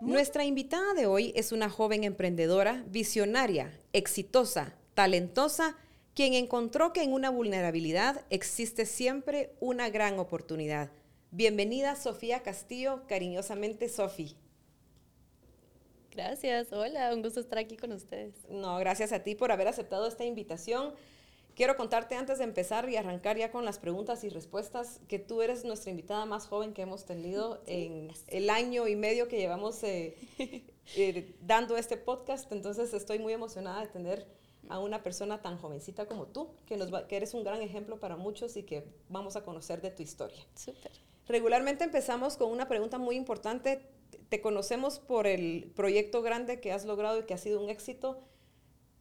Nuestra invitada de hoy es una joven emprendedora, visionaria, exitosa, talentosa, quien encontró que en una vulnerabilidad existe siempre una gran oportunidad. Bienvenida Sofía Castillo, cariñosamente Sofi. Gracias, hola, un gusto estar aquí con ustedes. No, gracias a ti por haber aceptado esta invitación. Quiero contarte antes de empezar y arrancar ya con las preguntas y respuestas que tú eres nuestra invitada más joven que hemos tenido en el año y medio que llevamos eh, eh, dando este podcast. Entonces estoy muy emocionada de tener a una persona tan jovencita como tú, que, nos que eres un gran ejemplo para muchos y que vamos a conocer de tu historia. Súper. Regularmente empezamos con una pregunta muy importante. Te conocemos por el proyecto grande que has logrado y que ha sido un éxito,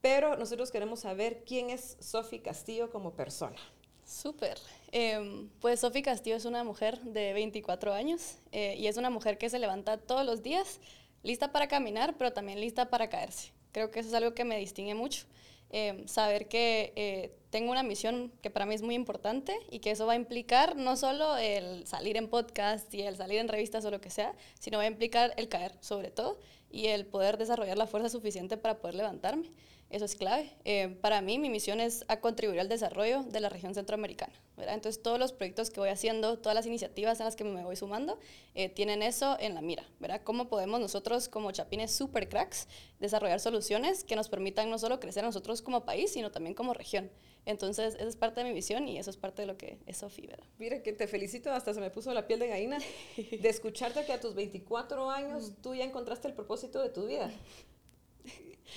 pero nosotros queremos saber quién es Sofi Castillo como persona. Súper. Em, pues Sofi Castillo es una mujer de 24 años eh, y es una mujer que se levanta todos los días lista para caminar, pero también lista para caerse. Creo que eso es algo que me distingue mucho. Em, saber que eh, tengo una misión que para mí es muy importante y que eso va a implicar no solo el salir en podcast y el salir en revistas o lo que sea, sino va a implicar el caer sobre todo y el poder desarrollar la fuerza suficiente para poder levantarme. Eso es clave. Eh, para mí, mi misión es a contribuir al desarrollo de la región centroamericana. ¿verdad? Entonces, todos los proyectos que voy haciendo, todas las iniciativas en las que me voy sumando, eh, tienen eso en la mira. ¿verdad? ¿Cómo podemos nosotros, como chapines super cracks, desarrollar soluciones que nos permitan no solo crecer a nosotros como país, sino también como región? Entonces, esa es parte de mi visión y eso es parte de lo que es Sofi, ¿verdad? Mira, que te felicito, hasta se me puso la piel de gallina de escucharte que a tus 24 años tú ya encontraste el propósito de tu vida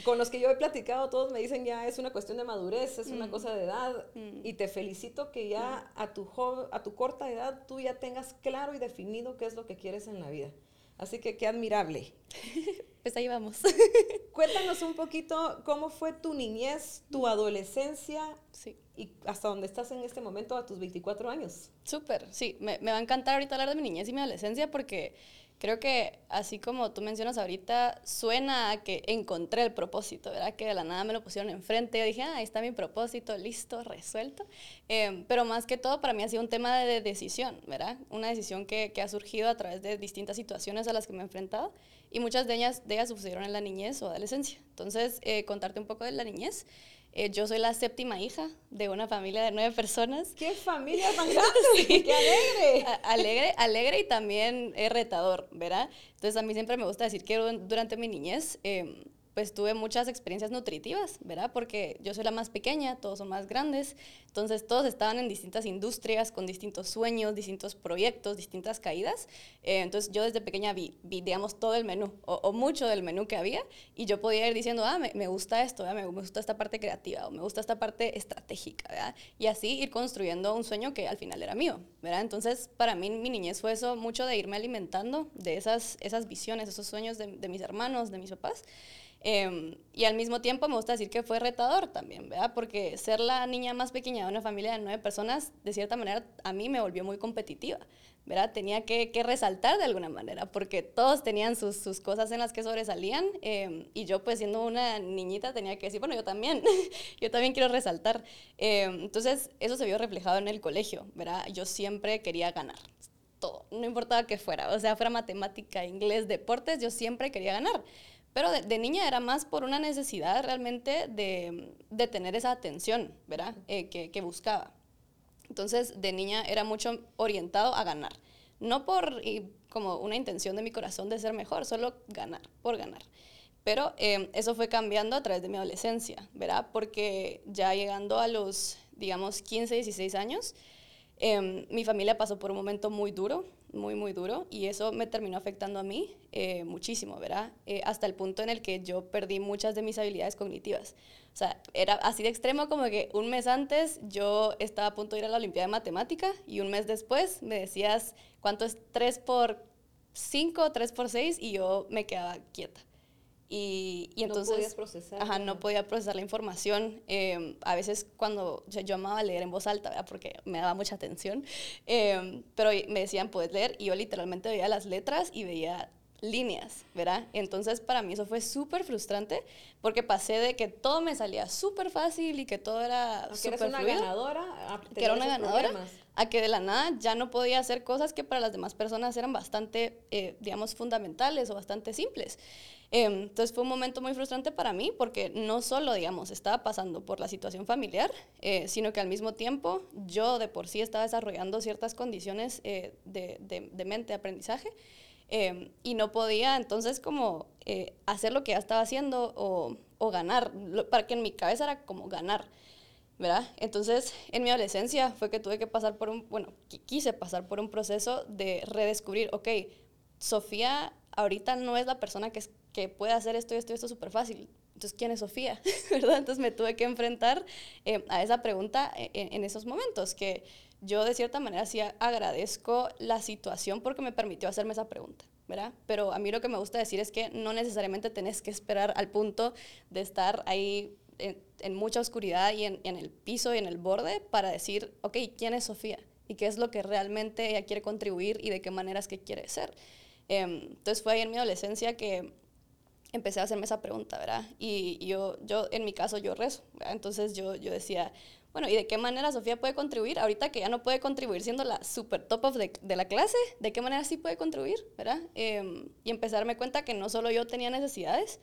con los que yo he platicado, todos me dicen ya es una cuestión de madurez, es una mm. cosa de edad. Mm. Y te felicito que ya a tu, a tu corta edad tú ya tengas claro y definido qué es lo que quieres en la vida. Así que qué admirable. Pues ahí vamos. Cuéntanos un poquito cómo fue tu niñez, tu adolescencia sí. y hasta dónde estás en este momento a tus 24 años. Súper, sí. Me, me va a encantar ahorita hablar de mi niñez y mi adolescencia porque creo que así como tú mencionas ahorita, suena a que encontré el propósito, ¿verdad? Que de la nada me lo pusieron enfrente. Yo dije, ah, ahí está mi propósito, listo, resuelto. Em, pero más que todo, para mí ha sido un tema de decisión, ¿verdad? Una decisión que, que, ha surgido a través de distintas situaciones a las que me he enfrentado y muchas de ellas, de ellas sucedieron en la niñez o adolescencia. Entonces, eh, contarte un poco de la niñez. Eh, yo soy la séptima hija de una familia de nueve personas. ¡Qué familia tan grande! ¡Qué alegre! alegre! Alegre y también retador, ¿verdad? Entonces a mí siempre me gusta decir que durante mi niñez eh, pues tuve muchas experiencias nutritivas, ¿verdad? Porque yo soy la más pequeña, todos son más grandes, entonces todos estaban en distintas industrias, con distintos sueños, distintos proyectos, distintas caídas. Eh, entonces yo desde pequeña vi, digamos, todo el menú, o, mucho del menú que había, y yo podía ir diciendo, ah, me, gusta esto, me, gusta esta parte creativa, o me gusta esta parte estratégica, ¿verdad? Y así ir construyendo un sueño que al final era mío, ¿verdad? Entonces para mí mi niñez fue eso, mucho de irme alimentando de esas, esas visiones, esos sueños de, de mis hermanos, de mis papás. Em, y al mismo tiempo me gusta decir que fue retador también, ¿verdad? Porque ser la niña más pequeña de una familia de nueve personas, de cierta manera, a mí me volvió muy competitiva, ¿verdad? Tenía que, resaltar de alguna manera, porque todos tenían sus, sus cosas en las que sobresalían, em, y yo pues siendo una niñita tenía que decir, bueno, yo también, yo también quiero resaltar. Em, entonces, eso se vio reflejado en el colegio, ¿verdad? Yo siempre quería ganar, todo, no importaba que fuera, o sea, fuera matemática, inglés, deportes, yo siempre quería ganar. Pero de, niña era más por una necesidad realmente de, de tener esa atención, ¿verdad? Eh, que, que, buscaba. Entonces, de niña era mucho orientado a ganar. No por como una intención de mi corazón de ser mejor, solo ganar, por ganar. Pero eh, eso fue cambiando a través de mi adolescencia, ¿verdad? Porque ya llegando a los, digamos, 15, 16 años, eh, mi familia pasó por un momento muy duro muy, muy duro y eso me terminó afectando a mí eh, muchísimo, ¿verdad? Eh, hasta el punto en el que yo perdí muchas de mis habilidades cognitivas. O sea, era así de extremo como que un mes antes yo estaba a punto de ir a la Olimpiada de Matemática y un mes después me decías cuánto es 3 por 5, 3 por 6 y yo me quedaba quieta. Y, y, entonces... No podías procesar. Ajá, no podía procesar la información. Em, a veces cuando yo amaba leer en voz alta, ¿verdad? porque me daba mucha atención, em, pero me decían, puedes leer, y yo literalmente veía las letras y veía líneas, ¿verdad? Entonces para mí eso fue súper frustrante porque pasé de que todo me salía súper fácil y que todo era súper una ganadora, que era una ganadora, a que de la nada ya no podía hacer cosas que para las demás personas eran bastante, eh, digamos, fundamentales o bastante simples. Em, entonces fue un momento muy frustrante para mí porque no solo, digamos, estaba pasando por la situación familiar, eh, sino que al mismo tiempo yo de por sí estaba desarrollando ciertas condiciones eh, de, de, mente, de aprendizaje, em, y no podía entonces como hacer lo que ya estaba haciendo o, o ganar, para que en mi cabeza era como ganar. ¿verdad? Entonces, en mi adolescencia fue que tuve que pasar por un, bueno, quise pasar por un proceso de redescubrir, ok, Sofía ahorita no es la persona que, que puede hacer esto y esto y esto súper fácil. Entonces, ¿quién es Sofía? ¿verdad? Entonces me tuve que enfrentar eh, a esa pregunta en, en, esos momentos, que yo de cierta manera sí agradezco la situación porque me permitió hacerme esa pregunta. ¿verdad? Pero a mí lo que me gusta decir es que no necesariamente tenés que esperar al punto de estar ahí en, mucha oscuridad y en, el piso y en el borde para decir, ok, ¿quién es Sofía? ¿Y qué es lo que realmente ella quiere contribuir y de qué maneras que quiere ser? Em, entonces fue ahí en mi adolescencia que empecé a hacerme esa pregunta, ¿verdad? Y yo, yo en mi caso, yo rezo, ¿verdad? Entonces yo, yo decía, bueno, ¿y de qué manera Sofía puede contribuir? Ahorita que ya no puede contribuir siendo la super top of de, de la clase, ¿de qué manera sí puede contribuir? ¿verdad? Eh, y empecé a darme cuenta que no solo yo tenía necesidades,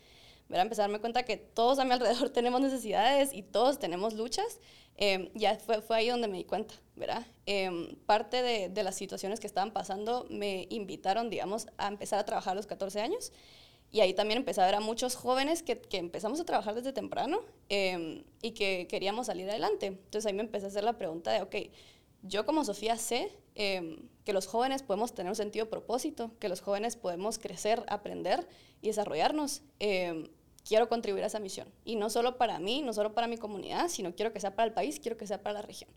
¿verdad? Empezar a darme cuenta que todos a mi alrededor tenemos necesidades y todos tenemos luchas. Eh, ya fue, fue ahí donde me di cuenta, ¿verdad? Eh, parte de, de, las situaciones que estaban pasando me invitaron, digamos, a empezar a trabajar a los 14 años. Y ahí también empecé a ver a muchos jóvenes que, que empezamos a trabajar desde temprano eh, y que queríamos salir adelante. Entonces ahí me empecé a hacer la pregunta de, ok, yo como Sofía sé que los jóvenes podemos tener un sentido propósito, que los jóvenes podemos crecer, aprender y desarrollarnos quiero contribuir a esa misión. Y no solo para mí, no solo para mi comunidad, sino quiero que sea para el país, quiero que sea para la región.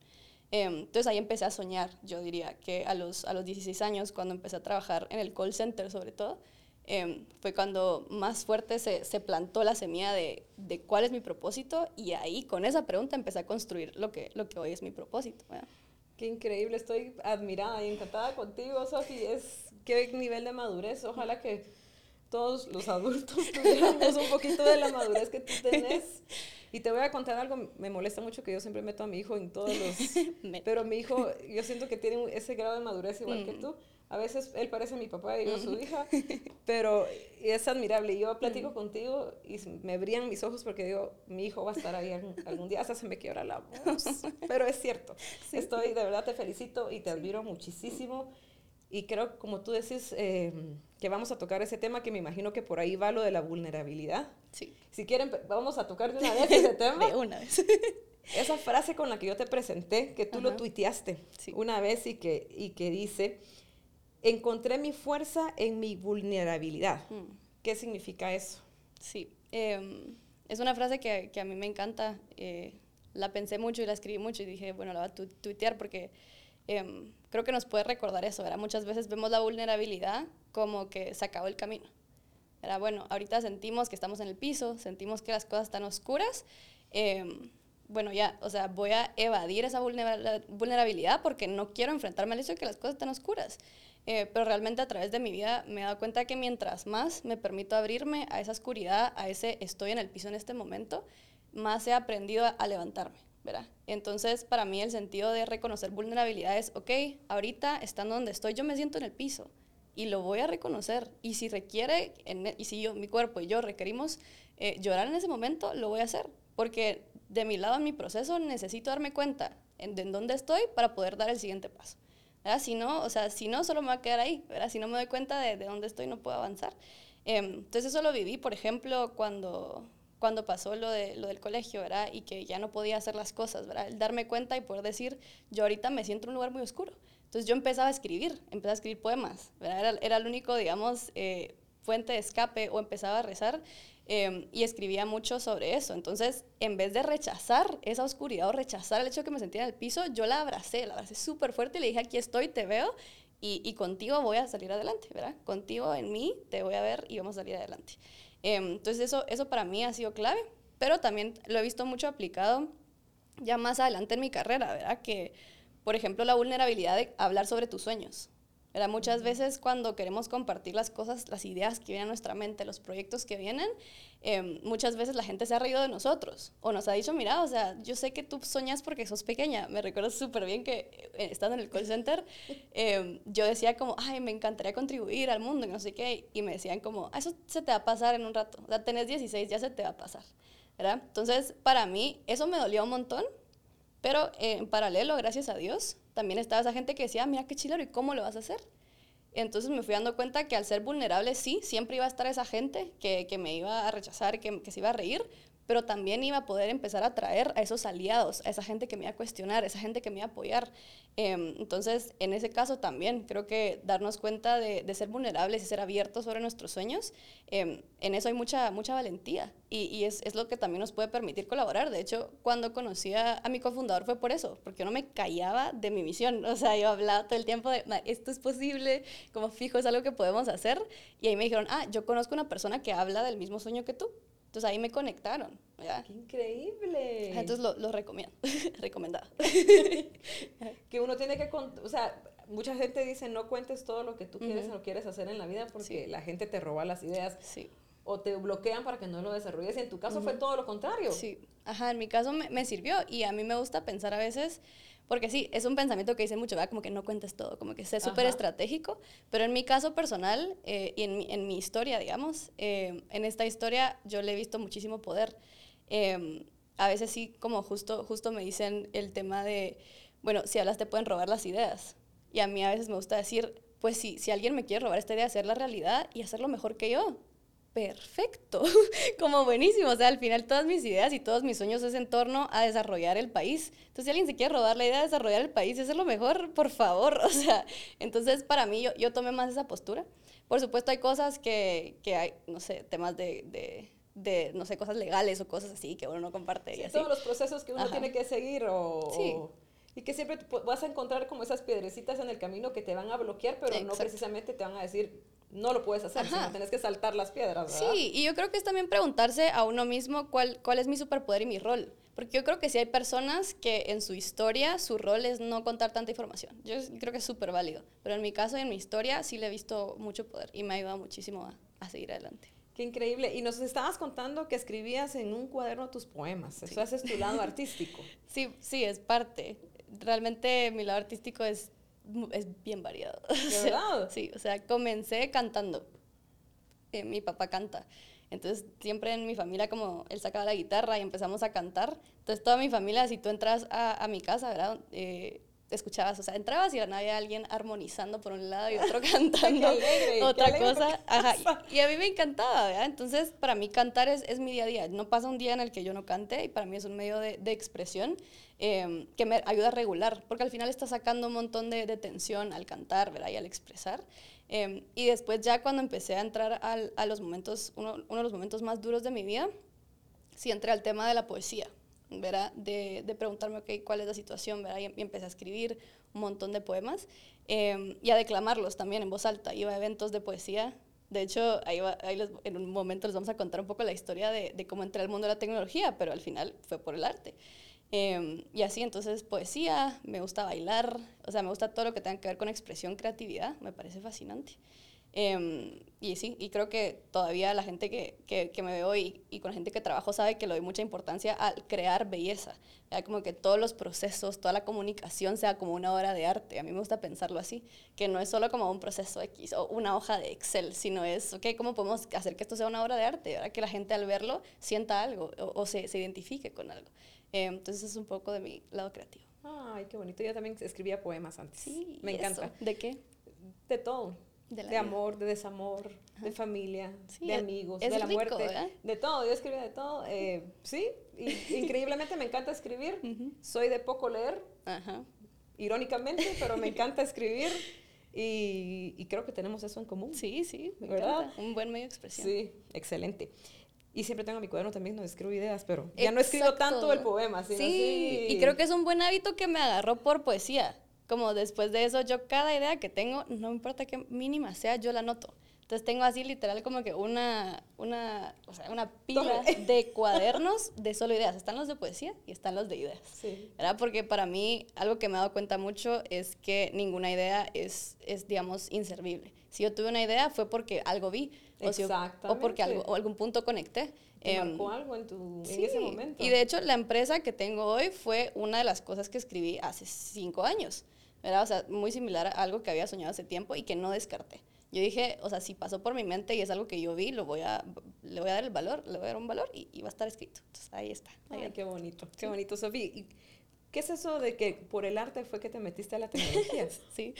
Em, entonces ahí empecé a soñar, yo diría que a los, a los 16 años, cuando empecé a trabajar en el call center sobre todo, em, fue cuando más fuerte se, se, plantó la semilla de, de, cuál es mi propósito y ahí con esa pregunta empecé a construir lo que, lo que hoy es mi propósito. Qué increíble, estoy admirada y encantada contigo, Sofi. Qué nivel de madurez. Ojalá que todos los adultos tuviéramos un poquito de la madurez que tú tenés. Y te voy a contar algo, me molesta mucho que yo siempre meto a mi hijo en todos los... pero mi hijo, yo siento que tiene ese grado de madurez igual que mm. tú. A veces él parece mi papá y yo su hija, pero es admirable. Yo platico mm. contigo y me brillan mis ojos porque digo, mi hijo va a estar ahí algún, día, hasta se me quiebra la voz. Pero es cierto, estoy, de verdad te felicito y te admiro muchísimo. Y creo, como tú decís, eh, que vamos a tocar ese tema, que me imagino que por ahí va lo de la vulnerabilidad. Sí. Si quieren, vamos a tocar de una vez ese tema. de una vez. Esa frase con la que yo te presenté, que tú lo tuiteaste una vez y que, y que dice, encontré mi fuerza en mi vulnerabilidad. Mm. ¿Qué significa eso? Sí, em, es una frase que, que, a mí me encanta. Eh, la pensé mucho y la escribí mucho y dije, bueno, la voy a tuitear porque Em, creo que nos puede recordar eso, ¿verdad? Muchas veces vemos la vulnerabilidad como que se acabó el camino. Era bueno, ahorita sentimos que estamos en el piso, sentimos que las cosas están oscuras. Em, bueno, ya, o sea, voy a evadir esa vulnerabilidad porque no quiero enfrentarme al hecho de que las cosas están oscuras. Eh, pero realmente a través de mi vida me he dado cuenta que mientras más me permito abrirme a esa oscuridad, a ese estoy en el piso en este momento, más he aprendido a levantarme. ¿Verdad? Entonces, para mí el sentido de reconocer vulnerabilidad es, ok, ahorita estando donde estoy, yo me siento en el piso y lo voy a reconocer. Y si requiere, e, y si yo, mi cuerpo y yo requerimos eh, llorar en ese momento, lo voy a hacer. Porque de mi lado, en mi proceso, necesito darme cuenta en, en dónde estoy para poder dar el siguiente paso. ¿verdad? Si no, o sea, si no, solo me va a quedar ahí, ¿verdad? Si no me doy cuenta de, de dónde estoy, no puedo avanzar. Em, entonces eso lo viví, por ejemplo, cuando, cuando pasó lo, de, lo del colegio, ¿verdad? Y que ya no podía hacer las cosas, ¿verdad? El darme cuenta y poder decir, yo ahorita me siento en un lugar muy oscuro. Entonces yo empezaba a escribir, empezaba a escribir poemas, ¿verdad? Era, el único, digamos, eh, fuente de escape o empezaba a rezar em, y escribía mucho sobre eso. Entonces, en vez de rechazar esa oscuridad o rechazar el hecho que me sentía en el piso, yo la abracé, la abracé súper fuerte y le dije, aquí estoy, te veo y, y, contigo voy a salir adelante, ¿verdad? Contigo en mí te voy a ver y vamos a salir adelante. Em, entonces eso, eso para mí ha sido clave, pero también lo he visto mucho aplicado ya más adelante en mi carrera, ¿verdad? Que, por ejemplo, la vulnerabilidad de hablar sobre tus sueños, ¿verdad? Muchas veces cuando queremos compartir las cosas, las ideas que vienen a nuestra mente, los proyectos que vienen, em, muchas veces la gente se ha reído de nosotros o nos ha dicho, mira, o sea, yo sé que tú soñas porque sos pequeña. Me recuerdo súper bien que eh, estando en el call center, em, yo decía como, ay, me encantaría contribuir al mundo y no sé qué. Y me decían como, ah, eso se te va a pasar en un rato. O sea, tenés 16, ya se te va a pasar. ¿verdad? Entonces, para mí, eso me dolía un montón, pero eh, en paralelo, gracias a Dios, también estaba esa gente que decía, ah, mira qué chilero, ¿y cómo lo vas a hacer? Entonces me fui dando cuenta que al ser vulnerable, sí, siempre iba a estar esa gente que, que me iba a rechazar, que, que, se iba a reír, pero también iba a poder empezar a atraer a esos aliados, a esa gente que me iba a cuestionar, a esa gente que me iba a apoyar. Eh, entonces, en ese caso también, creo que darnos cuenta de, de ser vulnerables y ser abiertos sobre nuestros sueños, eh, en eso hay mucha, mucha valentía y, y es, es, lo que también nos puede permitir colaborar. De hecho, cuando conocí a, a, mi cofundador fue por eso, porque yo no me callaba de mi misión. O sea, yo hablaba todo el tiempo de, esto es posible, como fijo, es algo que podemos hacer. Y ahí me dijeron, ah, yo conozco una persona que habla del mismo sueño que tú. Entonces ahí me conectaron. ¿ya? ¡Qué increíble! Entonces lo, lo recomiendo, recomendado. que uno tiene que, o sea, mucha gente dice no cuentes todo lo que tú quieres o no quieres hacer en la vida porque sí. la gente te roba las ideas. Sí. O te bloquean para que no lo desarrolles. Y en tu caso uh -huh. fue todo lo contrario. Sí. Ajá, en mi caso me, me sirvió y a mí me gusta pensar a veces porque sí, es un pensamiento que dice mucho, ¿verdad? Como que no cuentes todo, como que sé súper estratégico, pero en mi caso personal eh, y en mi, en mi, historia, digamos, eh, en esta historia yo le he visto muchísimo poder. Eh, a veces sí, como justo, justo me dicen el tema de, bueno, si hablas te pueden robar las ideas. Y a mí a veces me gusta decir, pues sí, si alguien me quiere robar esta idea, hacer la realidad y hacerlo mejor que yo, perfecto, como buenísimo. O sea, al final todas mis ideas y todos mis sueños es en torno a desarrollar el país. Entonces, si alguien se quiere robar la idea de desarrollar el país y hacerlo mejor, por favor. O sea, entonces para mí yo, yo tomé más esa postura. Por supuesto, hay cosas que, que hay, no sé, temas de, de, de, no sé, cosas legales o cosas así que uno no comparte. Sí, y así. Todos los procesos que uno Ajá. tiene que seguir o... Sí. o y que siempre vas a encontrar como esas piedrecitas en el camino que te van a bloquear, pero Exacto. no precisamente te van a decir, no lo puedes hacer, sino tienes que saltar las piedras, ¿verdad? Sí, y yo creo que es también preguntarse a uno mismo cuál, cuál es mi superpoder y mi rol. Porque yo creo que sí hay personas que en su historia su rol es no contar tanta información. Yo creo que es súper válido. Pero en mi caso y en mi historia sí le he visto mucho poder y me ha ayudado muchísimo a, a seguir adelante. Qué increíble. Y nos estabas contando que escribías en un cuaderno tus poemas. Sí. Eso haces tu lado artístico. Sí, sí, es parte. Realmente mi lado artístico es es bien variado. ¿De verdad? sí, o sea, comencé cantando. Eh, mi papá canta. Entonces, siempre en mi familia, como él sacaba la guitarra y empezamos a cantar. Entonces, toda mi familia, si tú entras a, a mi casa, ¿verdad? Eh, escuchabas, o sea, entrabas y había alguien armonizando por un lado y otro cantando alegre, otra cosa. Ajá, y, y, a mí me encantaba, ¿verdad? Entonces, para mí cantar es, es, mi día a día. No pasa un día en el que yo no cante y para mí es un medio de, de expresión eh, que me ayuda a regular, porque al final está sacando un montón de, de tensión al cantar, ¿verdad? Y al expresar. Eh, y después ya cuando empecé a entrar al, a los momentos, uno, uno de los momentos más duros de mi vida, sí entré al tema de la poesía. ¿verdad? De, de, preguntarme, ok, ¿cuál es la situación? ¿verdad? Y, y empecé a escribir un montón de poemas y a declamarlos también en voz alta. Iba a eventos de poesía. De hecho, ahí, ahí en un momento les vamos a contar un poco la historia de, de, cómo entré al mundo de la tecnología, pero al final fue por el arte. Eh, y así, entonces, poesía, me gusta bailar, o sea, me gusta todo lo que tenga que ver con expresión, creatividad, me parece fascinante. Eh, y sí, y creo que todavía la gente que, que, que me ve hoy y con la gente que trabajo sabe que le doy mucha importancia al crear belleza. Ya como que todos los procesos, toda la comunicación sea como una obra de arte. A mí me gusta pensarlo así, que no es solo como un proceso X o una hoja de Excel, sino es, ok, ¿cómo podemos hacer que esto sea una obra de arte? ¿verdad? Que la gente al verlo sienta algo o, o se, se, identifique con algo. Eh, entonces es un poco de mi lado creativo. Ay, qué bonito. Yo también escribía poemas antes. Sí, me encanta. Eso. ¿De qué? De todo de, de amor, de desamor, Ajá. de familia, sí, de amigos, de la rico, muerte, ¿verdad? de todo. Yo escribía de todo. Eh, sí, y, increíblemente me encanta escribir. Uh -huh. Soy de poco leer, Ajá. irónicamente, pero me encanta escribir. Y, y, creo que tenemos eso en común. Sí, sí, me ¿verdad? Encanta. Un buen medio de expresión. Sí, excelente. Y siempre tengo mi cuaderno también donde escribo ideas, pero ya Exacto. no escribo tanto el poema. Sino sí, así... y creo que es un buen hábito que me agarró por poesía como después de eso, yo cada idea que tengo, no importa qué mínima sea, yo la noto. Entonces tengo así literal como que una, una, o sea, una pila de cuadernos de solo ideas. Están los de poesía y están los de ideas. Sí. ¿verdad? Porque para mí algo que me he dado cuenta mucho es que ninguna idea es, es digamos, inservible. Si yo tuve una idea fue porque algo vi o, o porque algo, o algún punto conecté. Te em, marcó algo en, tu, en ese momento. Y de hecho la empresa que tengo hoy fue una de las cosas que escribí hace cinco años. ¿verdad? O sea, muy similar a algo que había soñado hace tiempo y que no descarté. Yo dije, o sea, si pasó por mi mente y es algo que yo vi, lo voy a, le voy a dar el valor, le voy a dar un valor y, va a estar escrito. Entonces, ahí está. Ay, qué bonito, qué bonito, Sofía. ¿Qué es eso de que por el arte fue que te metiste a la tecnología? sí,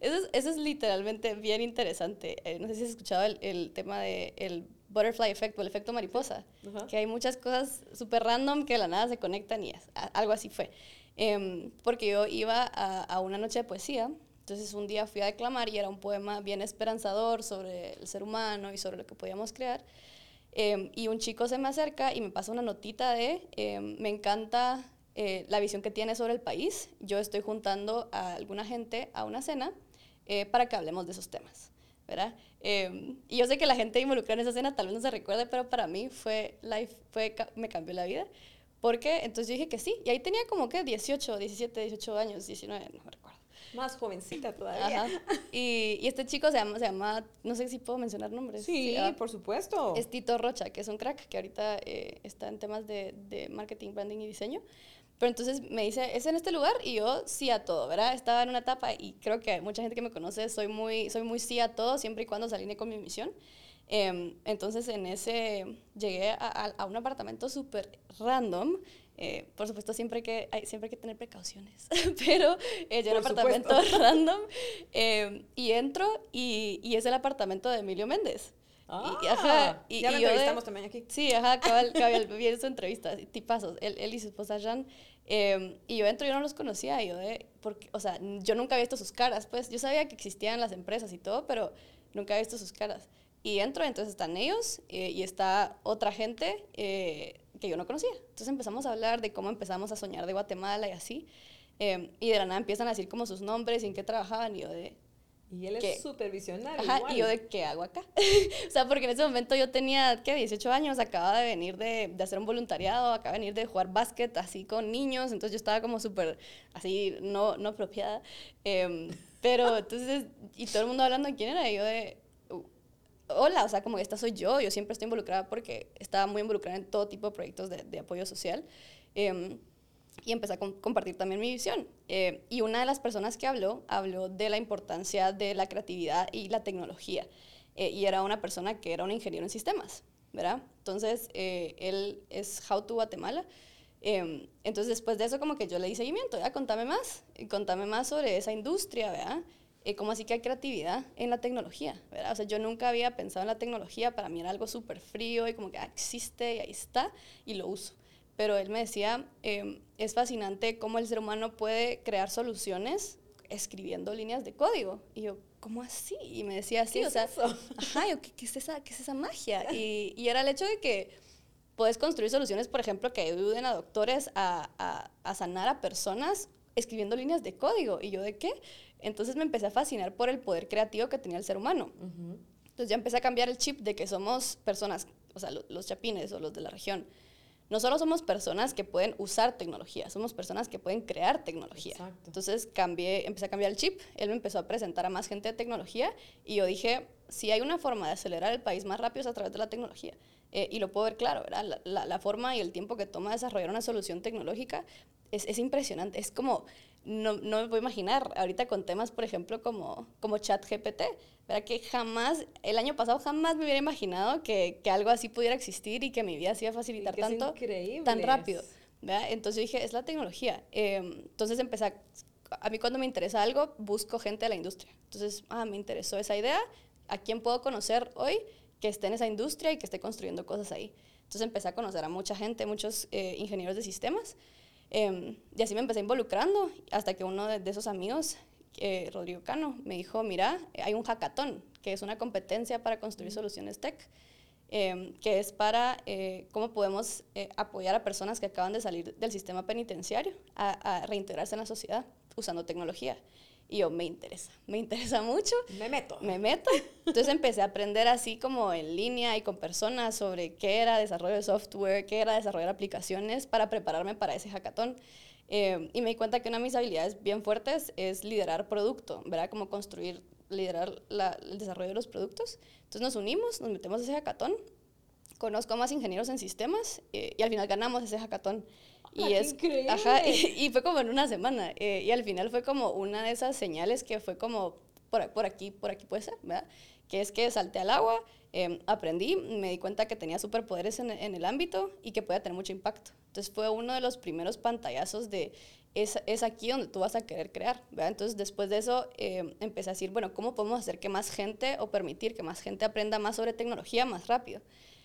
eso es, eso es, literalmente bien interesante. Eh, no sé si has escuchado el, el tema del el butterfly effect o el efecto mariposa, que hay muchas cosas súper random que de la nada se conectan y es, algo así fue. Em, porque yo iba a, a, una noche de poesía, entonces un día fui a declamar y era un poema bien esperanzador sobre el ser humano y sobre lo que podíamos crear. Em, y un chico se me acerca y me pasa una notita de, em, me encanta eh, la visión que tiene sobre el país, yo estoy juntando a alguna gente a una cena eh, para que hablemos de esos temas. ¿verdad? y yo sé que la gente involucrada en esa cena tal vez no se recuerde, pero para mí fue, life, fue me cambió la vida porque entonces yo dije que sí. Y ahí tenía como que 18, 17, 18 años, 19, no me recuerdo. Más jovencita todavía. Y, y, este chico se llama, se llama, no sé si puedo mencionar nombres. Sí, por supuesto. Es Tito Rocha, que es un crack que ahorita eh, está en temas de, de, marketing, branding y diseño. Pero entonces me dice, ¿es en este lugar? Y yo sí a todo, ¿verdad? Estaba en una etapa y creo que mucha gente que me conoce, soy muy, soy muy sí a todo, siempre y cuando se alinee con mi misión. Em, entonces en ese llegué a, a un apartamento súper random. Eh, por supuesto, siempre que, hay, siempre hay que tener precauciones, pero eh, yo un apartamento random em, y entro y, y, es el apartamento de Emilio Méndez. Ah, y, ajá, y, ya lo entrevistamos también aquí. Sí, ajá, cabal, cabal, vi en su entrevista, tipazos, él, él y su esposa Jan. Eh, y yo entro yo no los conocía, yo de, porque, o sea, yo nunca había visto sus caras, pues yo sabía que existían las empresas y todo, pero nunca había visto sus caras. Y entro, entonces están ellos eh, y está otra gente eh, que yo no conocía. Entonces empezamos a hablar de cómo empezamos a soñar de Guatemala y así. Eh, y de la nada empiezan a decir como sus nombres y en qué trabajaban. Y yo de... Y él es supervisionario. Ajá, y yo de qué hago acá. o sea, porque en ese momento yo tenía, ¿qué? 18 años, acababa de venir de, de hacer un voluntariado, acababa de venir de jugar básquet así con niños, entonces yo estaba como súper así, no, no apropiada. Em, pero entonces, y todo el mundo hablando de quién era, y yo de, hola, o sea, como esta soy yo, yo siempre estoy involucrada porque estaba muy involucrada en todo tipo de proyectos de, de apoyo social. Eh, y empecé a compartir también mi visión. Eh, y una de las personas que habló, habló de la importancia de la creatividad y la tecnología. Eh, y era una persona que era un ingeniero en sistemas, ¿verdad? Entonces, eh, él es How to Guatemala. entonces, después de eso, como que yo le di seguimiento, ¿ya? Contame más, contame más sobre esa industria, ¿verdad? Eh, ¿cómo así que hay creatividad en la tecnología? ¿verdad? O sea, yo nunca había pensado en la tecnología, para mí era algo súper frío y como que ah, existe y ahí está y lo uso. Pero él me decía, em, es fascinante cómo el ser humano puede crear soluciones escribiendo líneas de código. Y yo, ¿cómo así? Y me decía así, o sea, ajá, yo, ¿qué, es esa, ¿qué es esa magia? Y, y, era el hecho de que puedes construir soluciones, por ejemplo, que ayuden a doctores a, a, a sanar a personas escribiendo líneas de código. Y yo, ¿de qué? Entonces me empecé a fascinar por el poder creativo que tenía el ser humano. Entonces ya empecé a cambiar el chip de que somos personas, o sea, los chapines o los de la región. No solo somos personas que pueden usar tecnología, somos personas que pueden crear tecnología. Entonces cambié, empecé a cambiar el chip, él me empezó a presentar a más gente de tecnología y yo dije, si hay una forma de acelerar el país más rápido es a través de la tecnología. Eh, y lo puedo ver claro, ¿verdad? La, la, forma y el tiempo que toma desarrollar una solución tecnológica es, es impresionante. Es como, no, no, me puedo imaginar ahorita con temas, por ejemplo, como, como ChatGPT, ¿verdad? Que jamás, el año pasado jamás me hubiera imaginado que, que algo así pudiera existir y que mi vida se iba a facilitar tanto, tan rápido. ¿verdad? Entonces dije, es la tecnología. Em, entonces empecé a, a mí cuando me interesa algo, busco gente de la industria. Entonces, ah, me interesó esa idea, ¿a quién puedo conocer hoy que esté en esa industria y que esté construyendo cosas ahí? Entonces empecé a conocer a mucha gente, muchos eh, ingenieros de sistemas. Em, y así me empecé involucrando hasta que uno de, esos amigos, eh, Rodrigo Cano, me dijo, mira, hay un hackathon, que es una competencia para construir soluciones tech, em, que es para eh, cómo podemos eh, apoyar a personas que acaban de salir del sistema penitenciario a, a, reintegrarse en la sociedad usando tecnología. Y yo, me interesa, me interesa mucho. Me meto. Me meto. Entonces empecé a aprender así como en línea y con personas sobre qué era desarrollo de software, qué era desarrollar aplicaciones para prepararme para ese hackathon. Eh, y me di cuenta que una de mis habilidades bien fuertes es liderar producto, ¿verdad? Como construir, liderar el desarrollo de los productos. Entonces nos unimos, nos metemos a ese hackathon. Conozco a más ingenieros en sistemas eh, y al final ganamos ese hackathon. Y es increíble. Ajá, y, fue como en una semana. Eh, y al final fue como una de esas señales que fue como por, por aquí, por aquí puede ser, ¿verdad? Que es que salté al agua, em, aprendí, me di cuenta que tenía superpoderes en, en, el ámbito y que podía tener mucho impacto. Entonces fue uno de los primeros pantallazos de es, es aquí donde tú vas a querer crear. ¿verdad? Entonces después de eso em, empecé a decir, bueno, ¿cómo podemos hacer que más gente o permitir que más gente aprenda más sobre tecnología más rápido?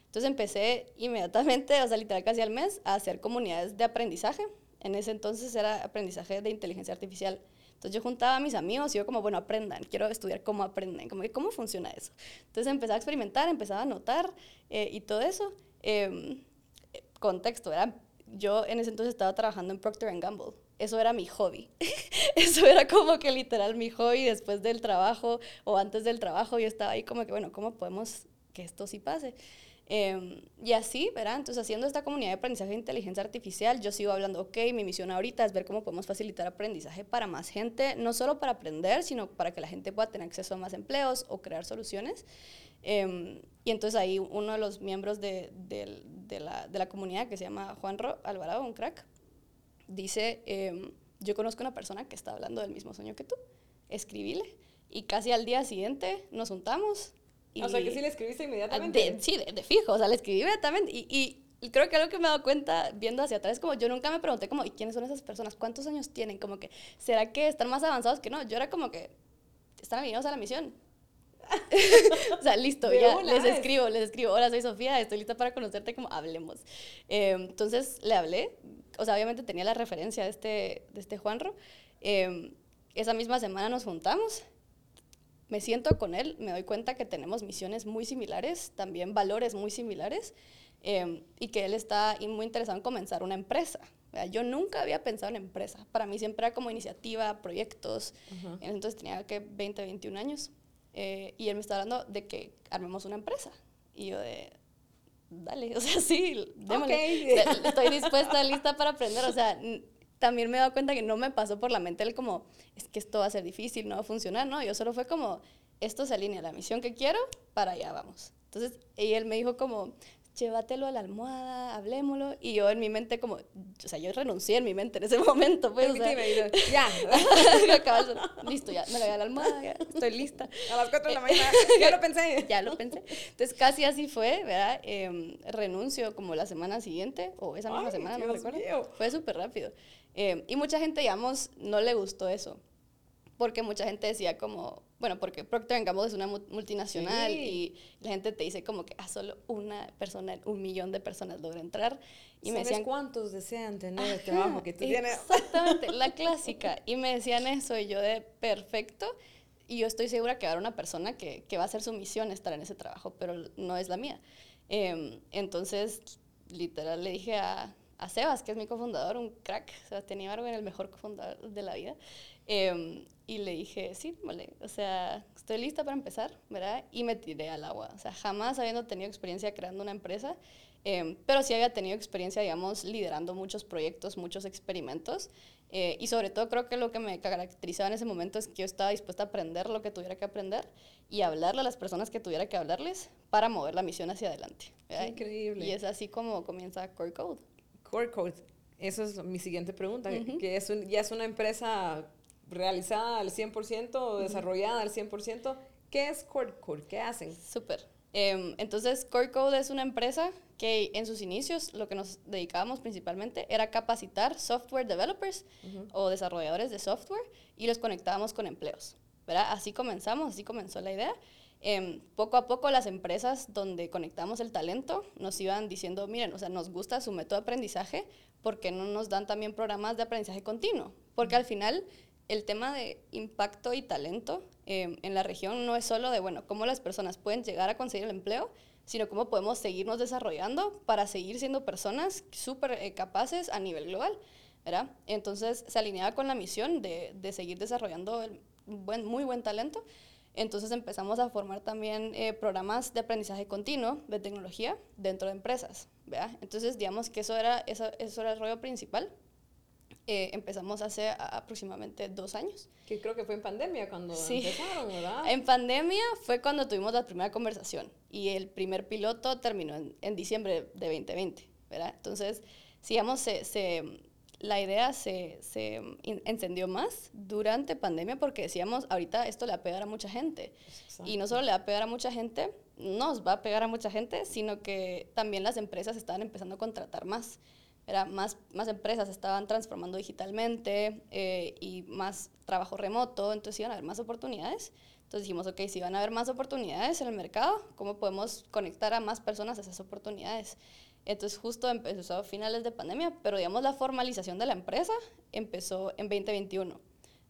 Entonces empecé inmediatamente, o sea, literal casi al mes, a hacer comunidades de aprendizaje. En ese entonces era aprendizaje de inteligencia artificial. Entonces yo juntaba a mis amigos y yo como, bueno, aprendan, quiero estudiar cómo aprenden, como cómo funciona eso. Entonces empecé a experimentar, empezaba a anotar eh, y todo eso. Eh, contexto, era, yo en ese entonces estaba trabajando en Procter Gamble. Eso era mi hobby. eso era como que literal mi hobby después del trabajo o antes del trabajo. Yo estaba ahí como que, bueno, ¿cómo podemos que esto sí pase? Em, y así, ¿verdad? Entonces, haciendo esta comunidad de aprendizaje de inteligencia artificial, yo sigo hablando, ok, mi misión ahorita es ver cómo podemos facilitar aprendizaje para más gente, no solo para aprender, sino para que la gente pueda tener acceso a más empleos o crear soluciones. Em, y entonces ahí uno de los miembros de, de, la, de la, comunidad, que se llama Juan Ro Alvarado, un crack, dice, em, yo conozco una persona que está hablando del mismo sueño que tú, escribile. Y casi al día siguiente nos juntamos, o sea, que sí le escribiste inmediatamente. sí, de, fijo, o sea, le escribí inmediatamente. Y, y, creo que algo que me he dado cuenta viendo hacia atrás es como yo nunca me pregunté como, ¿y quiénes son esas personas? ¿Cuántos años tienen? Como que, ¿será que están más avanzados que no? Yo era como que, están alineados a la misión. o sea, listo, ya les escribo, les escribo. Hola, soy Sofía, estoy lista para conocerte, como hablemos. Eh, entonces le hablé, o sea, obviamente tenía la referencia de este, de este Juanro. Eh, esa misma semana nos juntamos me siento con él, me doy cuenta que tenemos misiones muy similares, también valores muy similares, em, y que él está muy interesado en comenzar una empresa. Yo nunca había pensado en empresa. Para mí siempre era como iniciativa, proyectos. Entonces tenía que 20, 21 años. Eh, y él me está hablando de que armemos una empresa. Y yo de, dale, o sea, sí, démosle. Estoy dispuesta, lista para aprender. O sea, también me he dado cuenta que no me pasó por la mente el como, es que esto va a ser difícil, no va a funcionar, no, yo solo fue como, esto se alinea a la misión que quiero, para allá vamos. Entonces, y él me dijo como, llévatelo a la almohada, hablémoslo. Y yo en mi mente como, o sea, yo renuncié en mi mente en ese momento, pues, o sea, ya. listo, ya, me lo voy a la almohada, ya, estoy lista. A las 4 de la mañana, ya lo pensé. ya lo pensé. Entonces, casi así fue, ¿verdad? Eh, renuncio como la semana siguiente, o esa misma semana, no me recuerdo. Fue súper rápido. Eh, y mucha gente, digamos, no le gustó eso, porque mucha gente decía como, bueno, porque Procter Gamble es una multinacional y la gente te dice como que a ah, solo una persona, un millón de personas logra entrar. Y me decían, cuántos desean tener el trabajo que tú tienes? Exactamente, la clásica. Y me decían eso y yo de perfecto. Y yo estoy segura que va a haber una persona que, que va a ser su misión estar en ese trabajo, pero no es la mía. Eh, entonces, literal, le dije a, a Sebas, que es mi cofundador, un crack, Sebastián Ibargo, el mejor cofundador de la vida. Em, y le dije, sí, vale, o sea, estoy lista para empezar, ¿verdad? Y me tiré al agua. O sea, jamás habiendo tenido experiencia creando una empresa, em, pero sí había tenido experiencia, digamos, liderando muchos proyectos, muchos experimentos. Eh, y sobre todo creo que lo que me caracterizaba en ese momento es que yo estaba dispuesta a aprender lo que tuviera que aprender y hablarle a las personas que tuviera que hablarles para mover la misión hacia adelante. Increíble. Y es así como comienza Core Code. Core Code. Eso es mi siguiente pregunta, que es ya es una empresa realizada al 100% o desarrollada al 100%. ¿Qué es Core Code? ¿Qué hacen? Súper. Em, entonces, Core Code es una empresa que en sus inicios lo que nos dedicábamos principalmente era capacitar software developers o desarrolladores de software y los conectábamos con empleos. ¿verdad? Así comenzamos, así comenzó la idea. Em, poco a poco las empresas donde conectamos el talento nos iban diciendo, miren, o sea, nos gusta su método de aprendizaje, porque no nos dan también programas de aprendizaje continuo? Porque al final el tema de impacto y talento em, en la región no es solo de, bueno, cómo las personas pueden llegar a conseguir el empleo, sino cómo podemos seguirnos desarrollando para seguir siendo personas súper eh, capaces a nivel global, ¿verdad? Entonces se alineaba con la misión de, de seguir desarrollando el, muy buen talento. Entonces empezamos a formar también eh, programas de aprendizaje continuo de tecnología dentro de empresas. ¿verdad? Entonces, digamos que eso era, eso, eso era el rollo principal. Eh, empezamos hace aproximadamente dos años. Que creo que fue en pandemia cuando empezaron, ¿verdad? En pandemia fue cuando tuvimos la primera conversación y el primer piloto terminó en, en diciembre de 2020, ¿verdad? Entonces, digamos, se, se, la idea se, se encendió más durante pandemia porque decíamos, ahorita esto le va a pegar a mucha gente. Y no solo le va a pegar a mucha gente, nos va a pegar a mucha gente, sino que también las empresas estaban empezando a contratar más. Era más, más empresas estaban transformando digitalmente eh, y más trabajo remoto, entonces iban a haber más oportunidades. Entonces dijimos, ok, si van a haber más oportunidades en el mercado, ¿cómo podemos conectar a más personas a esas oportunidades? Entonces justo empezó a finales de pandemia, pero digamos la formalización de la empresa empezó en 2021.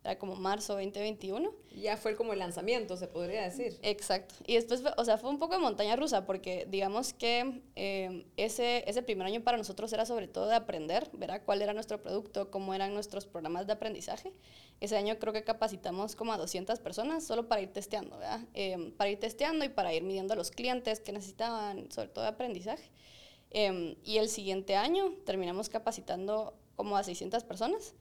Era como marzo 2021. Ya fue como el lanzamiento, se podría decir. Exacto. Y después, o sea, fue un poco de montaña rusa, porque digamos que eh, ese, ese primer año para nosotros era sobre todo de aprender, ¿verdad? Cuál era nuestro producto, cómo eran nuestros programas de aprendizaje. Ese año creo que capacitamos como a 200 personas solo para ir testeando, ¿verdad? Eh, para ir testeando y para ir midiendo a los clientes que necesitaban, sobre todo de aprendizaje. Em, y el siguiente año terminamos capacitando como a 600 personas,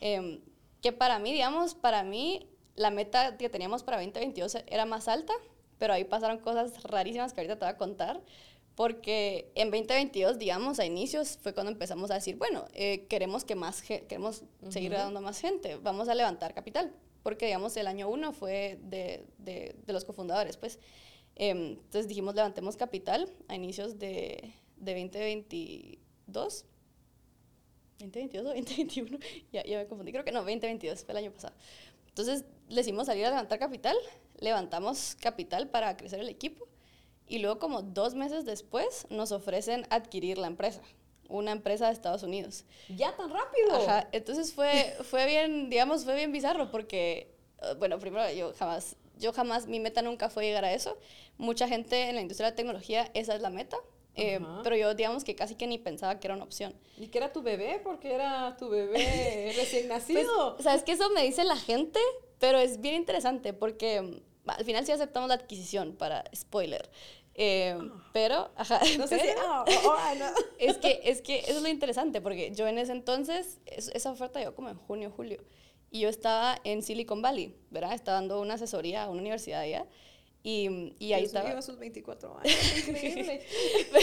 em, que para mí, digamos, para mí la meta que teníamos para 2022 era más alta, pero ahí pasaron cosas rarísimas que ahorita te voy a contar, porque en 2022, digamos, a inicios fue cuando empezamos a decir, bueno, eh, queremos que más, queremos seguir dando más gente, vamos a levantar capital, porque, digamos, el año uno fue de, de, de los cofundadores, pues. Em, entonces dijimos, levantemos capital a inicios de, de 2022. 2022 o 2021, ya, ya me confundí, creo que no, 2022, fue el año pasado. Entonces, le hicimos salir a levantar capital, levantamos capital para crecer el equipo y luego como dos meses después nos ofrecen adquirir la empresa, una empresa de Estados Unidos. ¿Ya tan rápido? Ajá, entonces fue, fue bien, digamos, fue bien bizarro porque, eh, bueno, primero yo jamás, yo jamás, mi meta nunca fue llegar a eso. Mucha gente en la industria de la tecnología, esa es la meta, eh, pero yo, digamos que casi que ni pensaba que era una opción. ¿Y que era tu bebé? Porque era tu bebé recién pues, nacido. Sabes que eso me dice la gente, pero es bien interesante porque mm, al final sí aceptamos la adquisición, para spoiler. Eh, ah. Pero, ajá, no sé si, ah, oh, oh, ah, es, que, es que eso es lo interesante, porque yo en ese entonces, esa oferta llegó como en junio, julio, y yo estaba en Silicon Valley, ¿verdad? Estaba dando una asesoría a una universidad allá, y, y ahí estaba. a sus 24 años, increíble.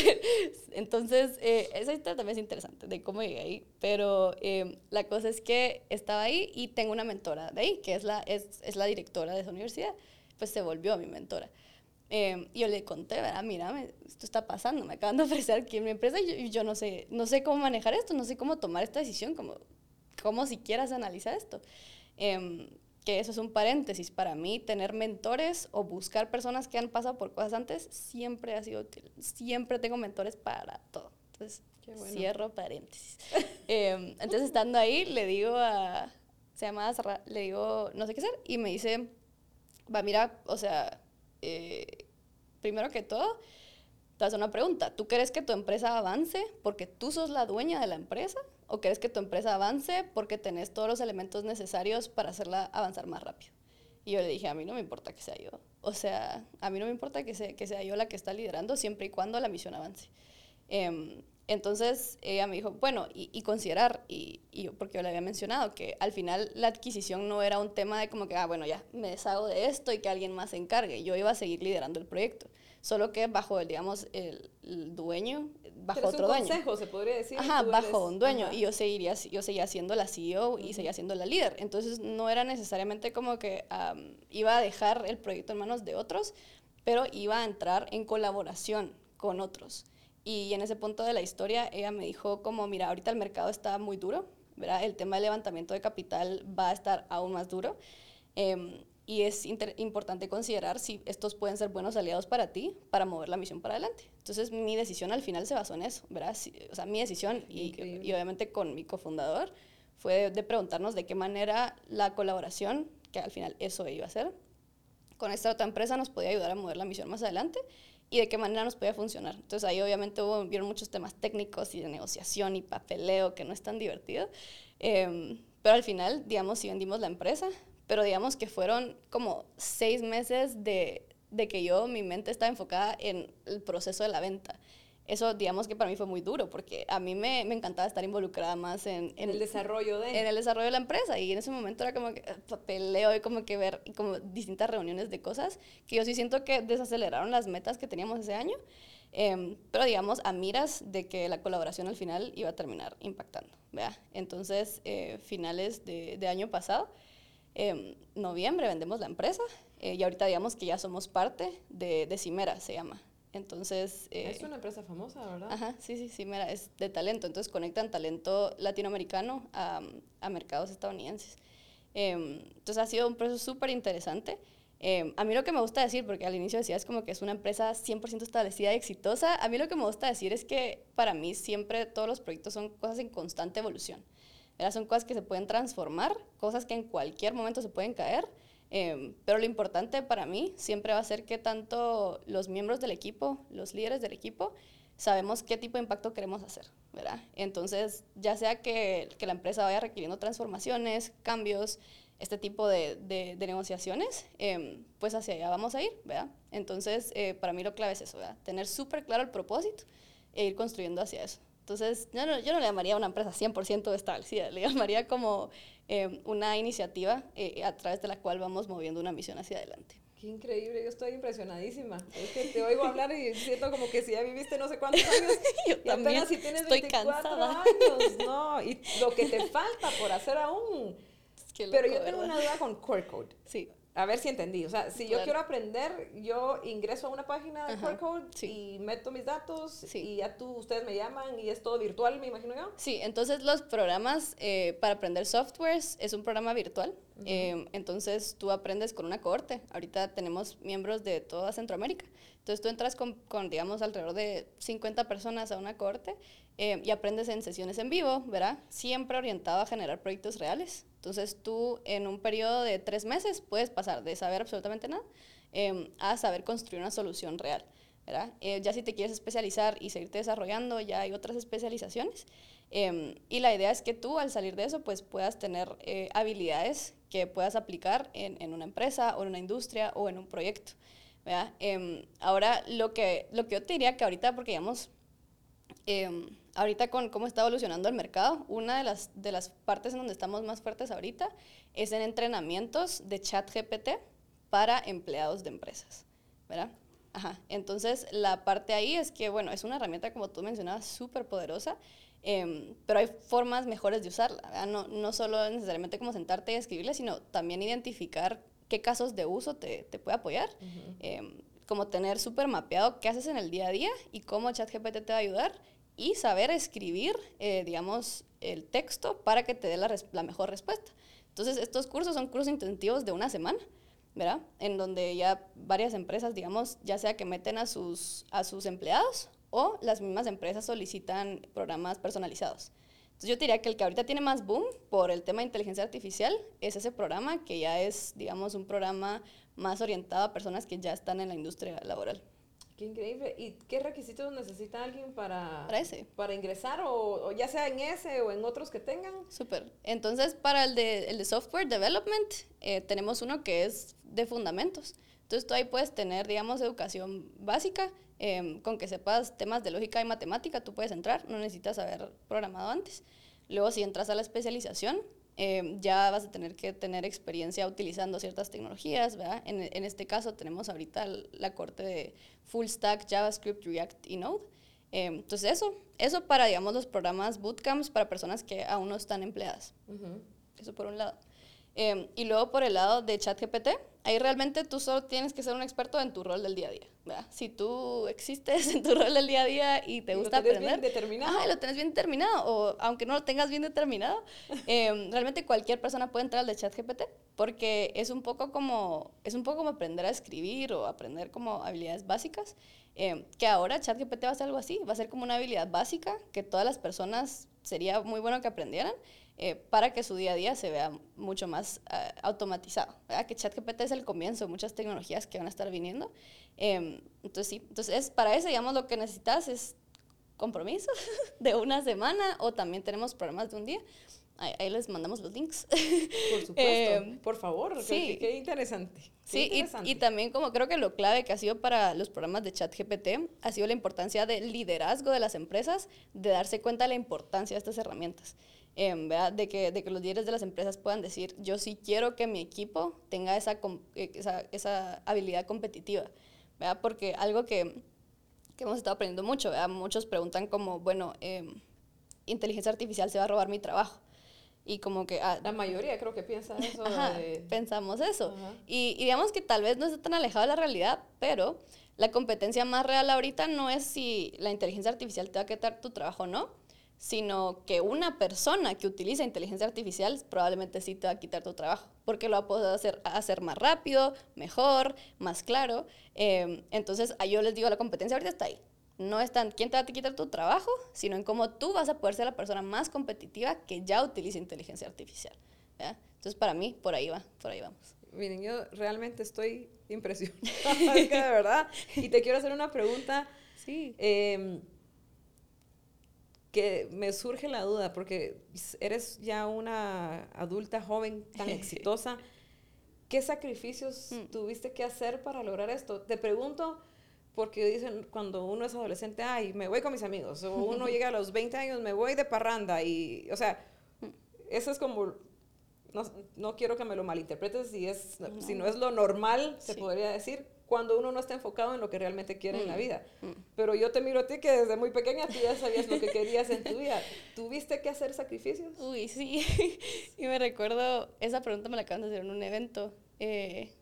Entonces, eh, esa historia también es interesante de cómo llegué ahí, pero eh, la cosa es que estaba ahí y tengo una mentora de ahí, que es la, es, es la directora de esa universidad, pues se volvió mi mentora. Eh, y yo le conté, ¿verdad? Mira, esto está pasando, me acaban de ofrecer aquí en mi empresa y yo, yo, no, sé, no sé cómo manejar esto, no sé cómo tomar esta decisión, cómo, cómo siquiera se analiza esto. Eh, que eso es un paréntesis. Para mí, tener mentores o buscar personas que han pasado por cosas antes siempre ha sido útil. Siempre tengo mentores para todo. Entonces, cierro paréntesis. Em, entonces, estando ahí, le digo a. Se llama le digo, no sé qué hacer, y me dice, va, mira, o sea, eh, primero que todo, te hace una pregunta. ¿Tú crees que tu empresa avance porque tú sos la dueña de la empresa? ¿O crees que tu empresa avance porque tenés todos los elementos necesarios para hacerla avanzar más rápido? Y yo le dije, a mí no me importa que sea yo. O sea, a mí no me importa que sea, que sea yo la que está liderando siempre y cuando la misión avance. Em, entonces ella me dijo, bueno, y, considerar, y, y, porque yo le había mencionado, que al final la adquisición no era un tema de como que, ah, bueno, ya me deshago de esto y que alguien más se encargue. Yo iba a seguir liderando el proyecto solo que bajo, el, digamos, el, dueño, bajo otro un dueño. consejo, se podría decir. Ajá, bajo un dueño. Y yo seguiría, yo seguía siendo la CEO y seguía siendo la líder. Entonces no era necesariamente como que iba a dejar el proyecto en manos de otros, pero iba a entrar en colaboración con otros. Y en ese punto de la historia, ella me dijo como, mira, ahorita el mercado está muy duro, ¿verdad? El tema del levantamiento de capital va a estar aún más duro. Eh, y es importante considerar si estos pueden ser buenos aliados para ti para mover la misión para adelante. Entonces mi decisión al final se basó en eso, ¿verdad? o sea, mi decisión y, y, obviamente con mi cofundador fue de, preguntarnos de qué manera la colaboración, que al final eso iba a ser, con esta otra empresa nos podía ayudar a mover la misión más adelante y de qué manera nos podía funcionar. Entonces ahí obviamente hubo, vieron muchos temas técnicos y de negociación y papeleo que no es tan divertido. Em, pero al final, digamos, si vendimos la empresa, pero digamos que fueron como seis meses de, de que yo, mi mente estaba enfocada en el proceso de la venta eso digamos que para mí fue muy duro porque a mí me, me encantaba estar involucrada más en, en, el desarrollo de en el desarrollo de la empresa y en ese momento era como que eh, papeleo y como que ver como distintas reuniones de cosas que yo sí siento que desaceleraron las metas que teníamos ese año em, pero digamos a miras de que la colaboración al final iba a terminar impactando ¿vea? entonces eh, finales de, de, año pasado eh, noviembre vendemos la empresa eh, y ahorita digamos que ya somos parte de, de Cimera se llama entonces... Eh, es una empresa famosa, ¿verdad? Ajá, sí, sí, sí, mira, es de talento. Entonces conectan talento latinoamericano a, a mercados estadounidenses. Em, entonces ha sido un proceso súper interesante. Em, a mí lo que me gusta decir, porque al inicio decías como que es una empresa 100% establecida y exitosa, a mí lo que me gusta decir es que para mí siempre todos los proyectos son cosas en constante evolución. Son cosas que se pueden transformar, cosas que en cualquier momento se pueden caer Em, pero lo importante para mí siempre va a ser que tanto los miembros del equipo, los líderes del equipo, sabemos qué tipo de impacto queremos hacer, ¿verdad? Entonces, ya sea que, que la empresa vaya requiriendo transformaciones, cambios, este tipo de, de, negociaciones, eh, pues hacia allá vamos a ir, ¿verdad? Entonces, eh, para mí lo clave es eso, ¿verdad? Tener súper claro el propósito e ir construyendo hacia eso. Entonces, yo no, yo no le llamaría una empresa 100% establecida, le llamaría como eh, una iniciativa eh, a través de la cual vamos moviendo una misión hacia adelante. Qué increíble, yo estoy impresionadísima. Es que te oigo hablar y siento como que si ya viviste no sé cuántos años. yo y también si tienes estoy 24 cansada. años, no, y lo que te falta por hacer aún. Pero yo tengo una duda con Core Code. Sí a ver si entendí. O sea, si yo quiero aprender, yo ingreso a una página de Core Code y meto mis datos y ya tú, ustedes me llaman y es todo virtual, me imagino yo. Sí, entonces los programas eh, para aprender softwares es un programa virtual. Eh, entonces tú aprendes con una cohorte. Ahorita tenemos miembros de toda Centroamérica. Entonces tú entras con, con digamos, alrededor de 50 personas a una cohorte eh, y aprendes en sesiones en vivo, ¿verdad? Siempre orientado a generar proyectos reales. Entonces tú en un periodo de tres meses puedes pasar de saber absolutamente nada em, a saber construir una solución real. ¿verdad? Eh, ya si te quieres especializar y seguirte desarrollando, ya hay otras especializaciones. Em, y la idea es que tú al salir de eso pues puedas tener eh, habilidades que puedas aplicar en, en, una empresa o en una industria o en un proyecto. ¿verdad? Em, ahora lo que, lo que yo te diría que ahorita, porque digamos, ahorita con cómo está evolucionando el mercado, una de las, de las partes en donde estamos más fuertes ahorita es en entrenamientos de chat GPT para empleados de empresas, ¿verdad? Ajá. Entonces, la parte ahí es que, bueno, es una herramienta, como tú mencionabas, súper poderosa, em, pero hay formas mejores de usarla, No, no solo necesariamente como sentarte y escribirle, sino también identificar qué casos de uso te, te puede apoyar. Em, como tener súper mapeado qué haces en el día a día y cómo ChatGPT te va a ayudar y saber escribir, eh, digamos, el texto para que te dé la, mejor respuesta. Entonces, estos cursos son cursos intensivos de una semana, ¿verdad? En donde ya varias empresas, digamos, ya sea que meten a sus, a sus empleados o las mismas empresas solicitan programas personalizados. Entonces yo diría que el que ahorita tiene más boom por el tema de inteligencia artificial es ese programa que ya es, digamos, un programa más orientado a personas que ya están en la industria laboral. Qué increíble. ¿Y qué requisitos necesita alguien para, para, ese? para ingresar? O, ya sea en ese o en otros que tengan. Súper. Entonces, para el de, el de software development, eh, tenemos uno que es de fundamentos. Entonces, tú ahí puedes tener, digamos, educación básica. Em, con que sepas temas de lógica y matemática, tú puedes entrar. No necesitas haber programado antes. Luego, si entras a la especialización, Em, ya vas a tener que tener experiencia utilizando ciertas tecnologías, ¿verdad? En, en este caso tenemos ahorita la corte de Full Stack, JavaScript, React y Node. Em, entonces eso, eso para, digamos, los programas bootcamps para personas que aún no están empleadas. Eso por un lado. Em, y luego por el lado de ChatGPT, ahí realmente tú solo tienes que ser un experto en tu rol del día a día. ¿verdad? Si tú existes en tu rol del día a día y te gusta lo aprender. Bien determinado. lo tienes bien determinado. O aunque no lo tengas bien determinado, em, realmente cualquier persona puede entrar al de ChatGPT porque es un poco como es un poco como aprender a escribir o aprender como habilidades básicas. Em, que ahora ChatGPT va a ser algo así, va a ser como una habilidad básica que todas las personas sería muy bueno que aprendieran eh, para que su día a día se vea mucho más uh, automatizado. ¿verdad? Que ChatGPT es el comienzo de muchas tecnologías que van a estar viniendo. Eh, entonces, sí, entonces para eso, digamos, lo que necesitas es compromiso de una semana o también tenemos programas de un día. ahí, les mandamos los links. Por supuesto, eh, por favor, sí. qué, interesante. sí, Y, también como creo que lo clave que ha sido para los programas de chat GPT ha sido la importancia del liderazgo de las empresas, de darse cuenta de la importancia de estas herramientas. Eh, de, que, de que los líderes de las empresas puedan decir, yo sí quiero que mi equipo tenga esa, eh, esa, esa habilidad competitiva, ¿verdad? porque algo que, que hemos estado aprendiendo mucho, ¿verdad? muchos preguntan como, bueno, em, inteligencia artificial se va a robar mi trabajo. Y como que... Ah, la mayoría creo que piensa eso. pensamos eso. Y, y, digamos que tal vez no está tan alejado de la realidad, pero la competencia más real ahorita no es si la inteligencia artificial te va a quitar tu trabajo o no, sino que una persona que utiliza inteligencia artificial probablemente sí te va a quitar tu trabajo, porque lo va a poder hacer, hacer más rápido, mejor, más claro. Eh, entonces, yo les digo, la competencia ahorita está ahí no es tan quién te va a quitar tu trabajo, sino en cómo tú vas a poder ser la persona más competitiva que ya utiliza inteligencia artificial. Entonces, para mí, por ahí va, por ahí vamos. Miren, yo realmente estoy impresionada, de verdad. Y te quiero hacer una pregunta. Sí. Em, que me surge la duda, porque eres ya una adulta joven tan exitosa. ¿Qué sacrificios mm. tuviste que hacer para lograr esto? Te pregunto porque dicen cuando uno es adolescente, ay, me voy con mis amigos, o uno llega a los 20 años, me voy de parranda, y, o sea, eso es como, no, no quiero que me lo malinterpretes, si, es, no. si no es lo normal, se podría decir, cuando uno no está enfocado en lo que realmente quiere en la mm, vida. Mm. Pero yo te miro a ti que desde muy pequeña tú ya sabías lo que querías en tu vida. ¿Tuviste que hacer sacrificios? Uy, sí. y me recuerdo, esa pregunta me la acaban de hacer en un evento, eh,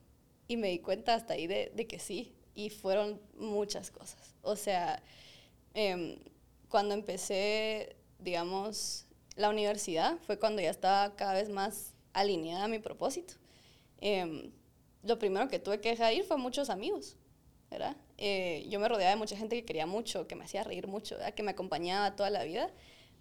y me di cuenta hasta ahí de, de que sí, y fueron muchas cosas. O sea, em, cuando empecé, digamos, la universidad, fue cuando ya estaba cada vez más alineada a mi propósito. Em, lo primero que tuve que dejar ir fue muchos amigos, ¿verdad? Eh, yo me rodeaba de mucha gente que quería mucho, que me hacía reír mucho, que me acompañaba toda la vida,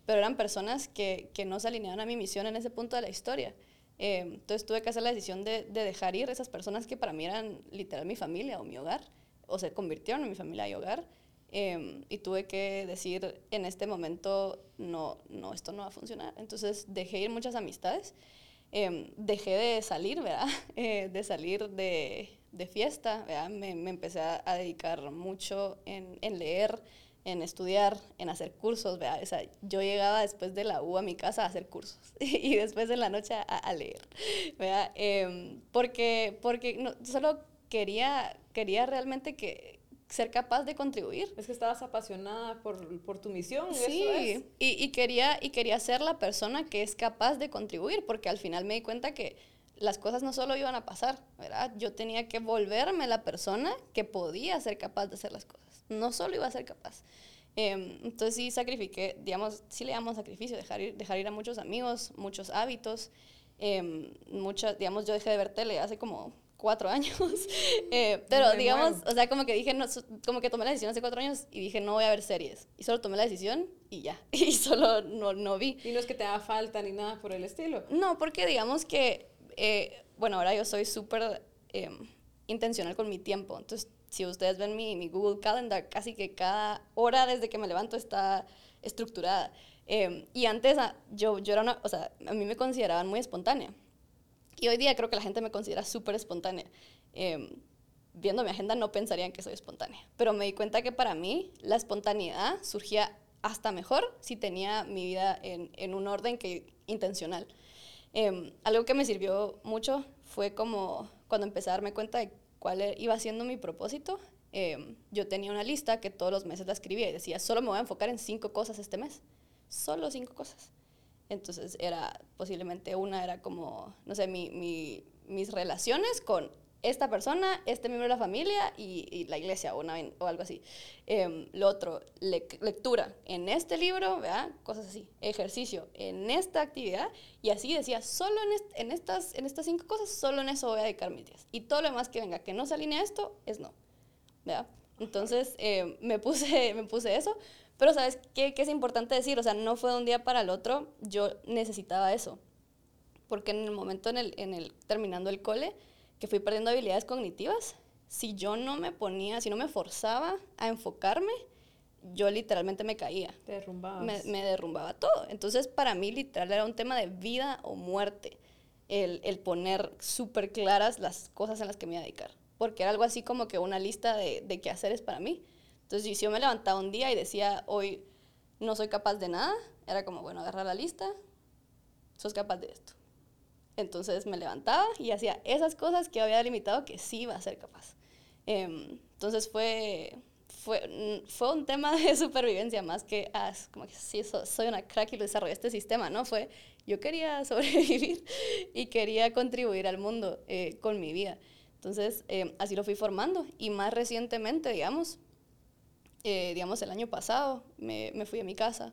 pero eran personas que, que no se alineaban a mi misión en ese punto de la historia. Eh, entonces tuve que hacer la decisión de, de, dejar ir esas personas que para mí eran literal mi familia o mi hogar o se convirtieron en mi familia y hogar. Em, y tuve que decir, en este momento, no, no, esto no va a funcionar. Entonces dejé ir muchas amistades, em, dejé de salir, ¿verdad? Eh, de salir de, de fiesta, ¿verdad? Me, me, empecé a dedicar mucho en, en, leer, en estudiar, en hacer cursos, ¿verdad? O sea, yo llegaba después de la U a mi casa a hacer cursos y después en la noche a, leer, ¿verdad? Eh, porque porque no, solo quería quería realmente que ser capaz de contribuir. Es que estabas apasionada por, por tu misión. Sí, eso y, y, quería, y quería ser la persona que es capaz de contribuir, porque al final me di cuenta que las cosas no solo iban a pasar, ¿verdad? Yo tenía que volverme la persona que podía ser capaz de hacer las cosas. No solo iba a ser capaz. Eh, entonces sí sacrifiqué, digamos, sí le llamamos sacrificio, dejar ir, dejar ir a muchos amigos, muchos hábitos. Eh, muchas, digamos, yo dejé de ver tele hace como cuatro años. Eh, pero digamos, o sea, como que dije, no, como que tomé la decisión hace cuatro años y dije, no voy a ver series. Y solo tomé la decisión y ya. Y solo no, no vi. Y no es que te haga falta ni nada por el estilo. No, porque digamos que, eh, bueno, ahora yo soy súper em, intencional con mi tiempo. Entonces, si ustedes ven mi, mi, Google Calendar, casi que cada hora desde que me levanto está estructurada. Em, y antes ah, yo, yo era una, o sea, a mí me consideraban muy espontánea. Y hoy día creo que la gente me considera súper espontánea. Eh, viendo mi agenda no pensarían que soy espontánea, pero me di cuenta que para mí la espontaneidad surgía hasta mejor si tenía mi vida en, en un orden que intencional. Eh, algo que me sirvió mucho fue como cuando empecé a darme cuenta de cuál e, iba siendo mi propósito. Eh, yo tenía una lista que todos los meses la escribía y decía, solo me voy a enfocar en cinco cosas este mes. Solo cinco cosas. Entonces era posiblemente una, era como, no sé, mi, mi, mis relaciones con esta persona, este miembro de la familia y, la iglesia o, una, o algo así. Eh, lo otro, lectura en este libro, ¿verdad? cosas así. Ejercicio en esta actividad. Y así decía, solo en, estas, en estas cinco cosas, solo en eso voy a dedicar mis días. Y todo lo demás que venga que no se alinea a esto, es no. ¿verdad? Entonces eh, me, puse, me puse eso. Pero ¿sabes qué, qué es importante decir? O sea, no fue de un día para el otro, yo necesitaba eso. Porque en el momento en el, en el terminando el cole, que fui perdiendo habilidades cognitivas, si yo no me ponía, si no me forzaba a enfocarme, yo literalmente me caía. Te derrumbabas. Me, me derrumbaba todo. Entonces, para mí, literal, era un tema de vida o muerte. El, el poner súper claras las cosas en las que me iba a dedicar. Porque era algo así como que una lista de, de qué hacer es para mí. Entonces, si yo me levantaba un día y decía, hoy no soy capaz de nada, era como, bueno, agarrar la lista, sos capaz de esto. Entonces me levantaba y hacía esas cosas que había delimitado que sí iba a ser capaz. Em, entonces fue, fue, fue un tema de supervivencia más que, ah, como que sí, soy una crack y lo desarrollé este sistema, ¿no? Fue, yo quería sobrevivir y quería contribuir al mundo eh, con mi vida. Entonces, em, así lo fui formando. Y más recientemente, digamos, eh, digamos, el año pasado, me, me fui a mi casa.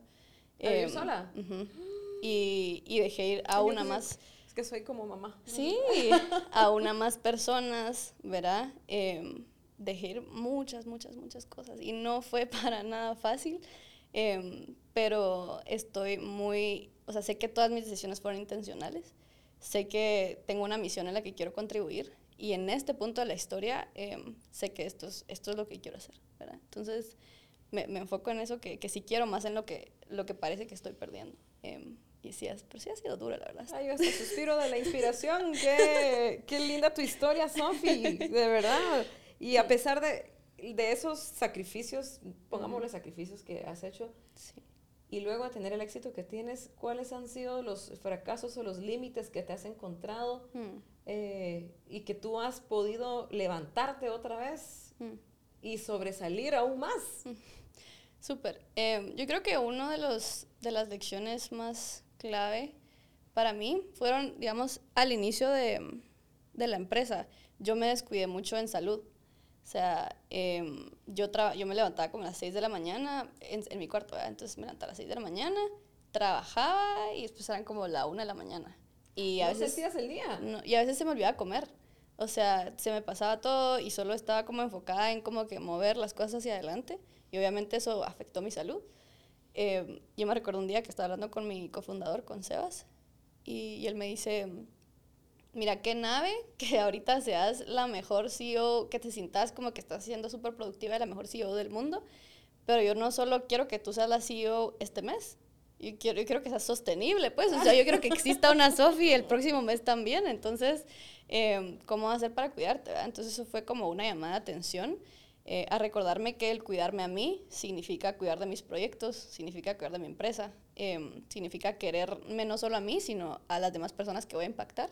¿A vivir sola? y, y, dejé ir a una más que soy como mamá. Sí, a una más personas, ¿verdad? Eh, dejé ir muchas, muchas, muchas cosas y no fue para nada fácil, em, pero estoy muy, o sea, sé que todas mis decisiones fueron intencionales, sé que tengo una misión en la que quiero contribuir y en este punto de la historia em, sé que esto es, esto es lo que quiero hacer, ¿verdad? Entonces me, me enfoco en eso que, que sí quiero más en lo que, lo que parece que estoy perdiendo. Em, y sí, pero sí ha sido dura, la verdad. Ay, ese suspiro de la inspiración. qué, qué linda tu historia, Sofi, de verdad. Y a pesar de, de esos sacrificios, pongámosle sacrificios que has hecho, sí. y luego a tener el éxito que tienes, ¿cuáles han sido los fracasos o los límites que te has encontrado mm. Eh, y que tú has podido levantarte otra vez mm. y sobresalir aún más? Mm. Súper. Eh, yo creo que uno de los de las lecciones más clave para mí fueron, digamos, al inicio de, de la empresa. Yo me descuidé mucho en salud. O sea, eh, yo, yo me levantaba como a las 6 de la mañana en, en mi cuarto, entonces me levantaba a las 6 de la mañana, trabajaba y después eran como la 1 de la mañana. Y a ¿No veces... el día? No, y a veces se me olvidaba comer. O sea, se me pasaba todo y solo estaba como enfocada en como que mover las cosas hacia adelante. Y obviamente eso afectó mi salud. Eh, yo me recuerdo un día que estaba hablando con mi cofundador, con Sebas, y, y, él me dice, mira, qué nave que ahorita seas la mejor CEO, que te sientas como que estás siendo súper productiva y la mejor CEO del mundo, pero yo no solo quiero que tú seas la CEO este mes, yo quiero, yo quiero que seas sostenible, pues, o sea, yo quiero que exista una Sofi el próximo mes también, entonces, eh, ¿cómo hacer para cuidarte? Entonces eso fue como una llamada de atención. Eh, a recordarme que el cuidarme a mí significa cuidar de mis proyectos, significa cuidar de mi empresa, eh, significa quererme no solo a mí, sino a las demás personas que voy a impactar.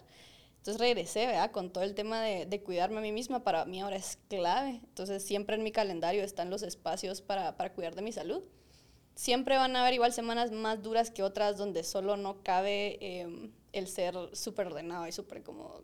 Entonces regresé, ¿verdad? Con todo el tema de, de, cuidarme a mí misma, para mí ahora es clave. Entonces siempre en mi calendario están los espacios para, para cuidar de mi salud. Siempre van a haber igual semanas más duras que otras donde solo no cabe eh, el ser súper ordenado y súper como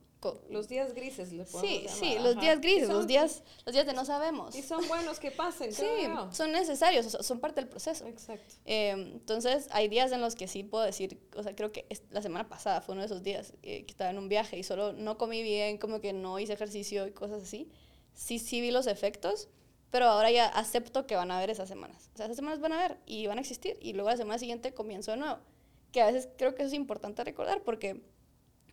los días grises, le Sí, sí, los días grises, los días, los días de no sabemos. Y son buenos que pasen, Sí, son necesarios, son parte del proceso. Exacto. Eh, entonces, hay días en los que sí puedo decir, o sea, creo que la semana pasada fue uno de esos días eh, que estaba en un viaje y solo no comí bien, como que no hice ejercicio y cosas así. Sí, sí vi los efectos, pero ahora ya acepto que van a haber esas semanas. O sea, esas semanas van a haber y van a existir y luego la semana siguiente comienzo de nuevo. Que a veces creo que eso es importante recordar porque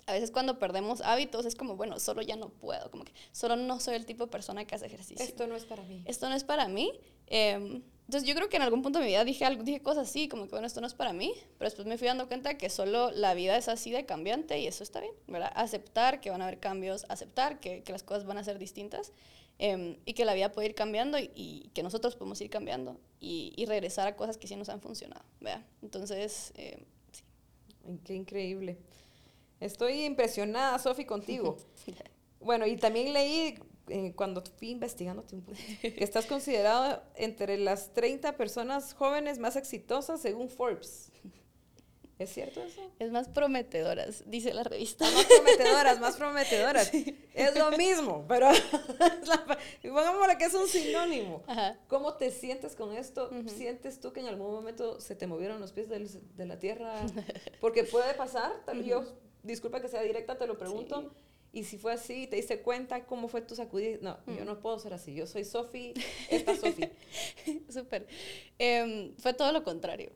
a veces cuando perdemos hábitos es como, bueno, solo ya no puedo, como que solo no soy el tipo de persona que hace ejercicio. Esto no es para mí. Esto no es para mí. Eh, entonces yo creo que en algún punto de mi vida dije, algo, dije cosas así, como que, bueno, esto no es para mí, pero después me fui dando cuenta que solo la vida es así de cambiante y eso está bien, ¿verdad? Aceptar que van a haber cambios, aceptar que, que las cosas van a ser distintas eh, y que la vida puede ir cambiando y, y que nosotros podemos ir cambiando y, y, regresar a cosas que sí nos han funcionado, ¿verdad? Entonces, eh, sí. Qué increíble. Estoy impresionada, Sofi, contigo. bueno, y también leí eh, cuando fui investigándote un poco, que estás considerado entre las 30 personas jóvenes más exitosas según Forbes. ¿Es cierto eso? Es más prometedoras, dice la revista. más prometedoras, más prometedoras. Es lo mismo, pero pongámosle que es un sinónimo. ¿Cómo te sientes con esto? ¿Sientes tú que en algún momento se te movieron los pies del, de la tierra? Porque puede pasar, tal yo disculpa que sea directa, te lo pregunto. Y si fue así, te diste cuenta cómo fue tu sacudida. No, yo no puedo ser así. Yo soy Sofi, esta Sofi. Súper. Em, fue todo lo contrario.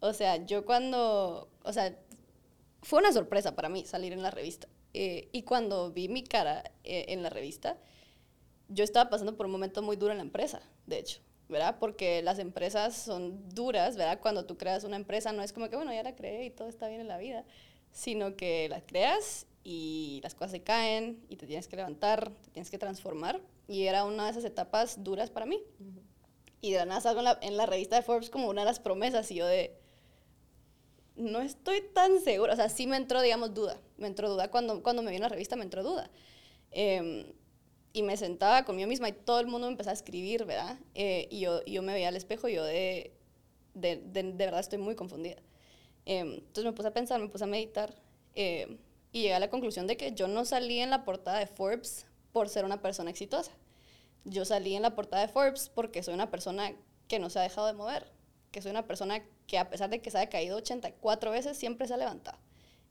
O sea, yo cuando. O sea, fue una sorpresa para mí salir en la revista. Eh, y cuando vi mi cara eh, en la revista, yo estaba pasando por un momento muy duro en la empresa, de hecho. ¿verdad? Porque las empresas son duras, ¿verdad? Cuando tú creas una empresa no es como que, bueno, ya la creé y todo está bien en la vida, sino que la creas y las cosas se caen y te tienes que levantar, te tienes que transformar. Y era una de esas etapas duras para mí. Y de la nada salgo en la, en la revista de Forbes como una de las promesas y yo de, no estoy tan segura, o sea, sí me entró, digamos, duda, me entró duda, cuando, cuando me vi en la revista me entró duda. Eh, y me sentaba conmigo misma y todo el mundo me empezaba a escribir, ¿verdad? Eh, y yo, yo me veía al espejo y yo de, de, de, de verdad estoy muy confundida. Eh, entonces me puse a pensar, me puse a meditar eh, y llegué a la conclusión de que yo no salí en la portada de Forbes por ser una persona exitosa. Yo salí en la portada de Forbes porque soy una persona que no se ha dejado de mover, que soy una persona que a pesar de que se haya caído 84 veces, siempre se ha levantado.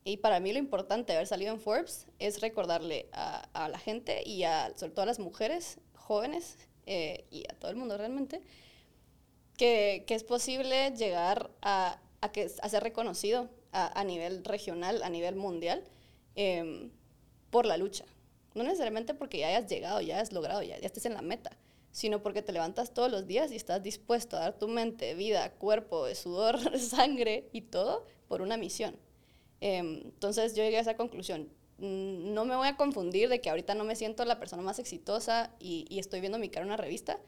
Y para mí lo importante de haber salido en Forbes es recordarle a, la gente y a, sobre todo a las mujeres jóvenes eh, y a todo el mundo realmente, que, que es posible llegar a, a, que, a ser reconocido a, nivel regional, a nivel mundial, eh, por la lucha. No necesariamente porque ya hayas llegado, ya hayas logrado, ya estés en la meta, sino porque te levantas todos los días y estás dispuesto a dar tu mente, vida, cuerpo, sudor, sangre y todo por una misión. Eh, entonces yo llegué a esa conclusión. Mm, no me voy a confundir de que ahorita no me siento la persona más exitosa y, estoy viendo mi cara en una revista.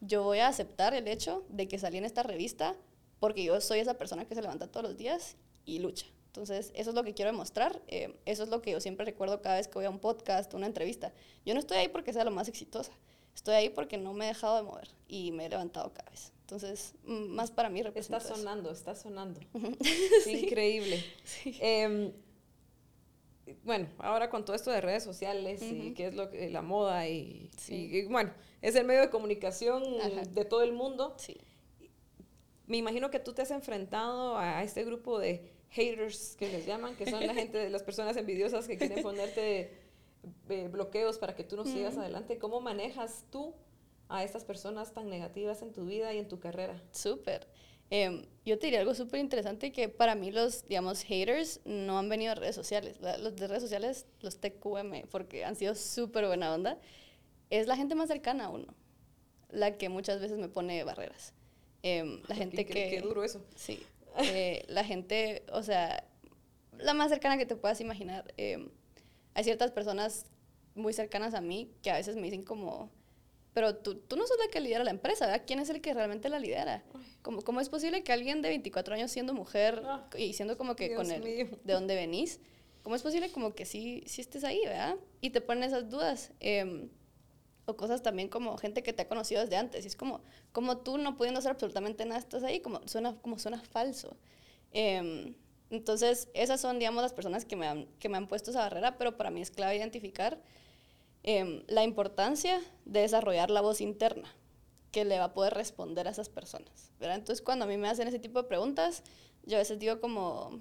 Yo voy a aceptar el hecho de que salí en esta revista porque yo soy esa persona que se levanta todos los días y lucha. Entonces, eso es lo que quiero demostrar. Eh, eso es lo que yo siempre recuerdo cada vez que voy a un podcast, una entrevista. Yo no estoy ahí porque sea lo más exitosa. Estoy ahí porque no me he dejado de mover y me he levantado cada vez. Entonces, más para mí representa Está sonando, eso. está sonando. sí. Increíble. Sí. Eh, bueno, ahora con todo esto de redes sociales uh -huh. y qué es lo que, la moda y, sí. y, bueno, es el medio de comunicación Ajá. de todo el mundo. Sí. Me imagino que tú te has enfrentado a este grupo de haters que les llaman, que son la gente, las personas envidiosas que quieren ponerte eh, bloqueos para que tú no sigas -huh. adelante. ¿Cómo manejas tú a estas personas tan negativas en tu vida y en tu carrera? Súper. Eh, yo te diría algo súper interesante que para mí los, digamos, haters no han venido a redes sociales. Los de redes sociales, los TQM, porque han sido súper buena onda, es la gente más cercana a uno, la que muchas veces me pone barreras. Eh, la gente que... Qué duro eso. Sí. Eh, la gente, o sea, la más cercana que te puedas imaginar. Eh, hay ciertas personas muy cercanas a mí que a veces me dicen como, pero tú, tú no sos la que lidera la empresa, ¿verdad? ¿Quién es el que realmente la lidera? ¿Cómo, cómo es posible que alguien de 24 años siendo mujer oh, y siendo como que Dios con el, mío. de dónde venís, cómo es posible como que sí, sí estés ahí, ¿verdad? Y te ponen esas dudas. Eh, o cosas también como gente que te ha conocido desde antes. Y es como, como tú no pudiendo hacer absolutamente nada, estás ahí, como suena, como suena falso. Eh, entonces, esas son, digamos, las personas que me, han, que me han puesto esa barrera, pero para mí es clave identificar eh, la importancia de desarrollar la voz interna que le va a poder responder a esas personas. ¿verdad? Entonces, cuando a mí me hacen ese tipo de preguntas, yo a veces digo como,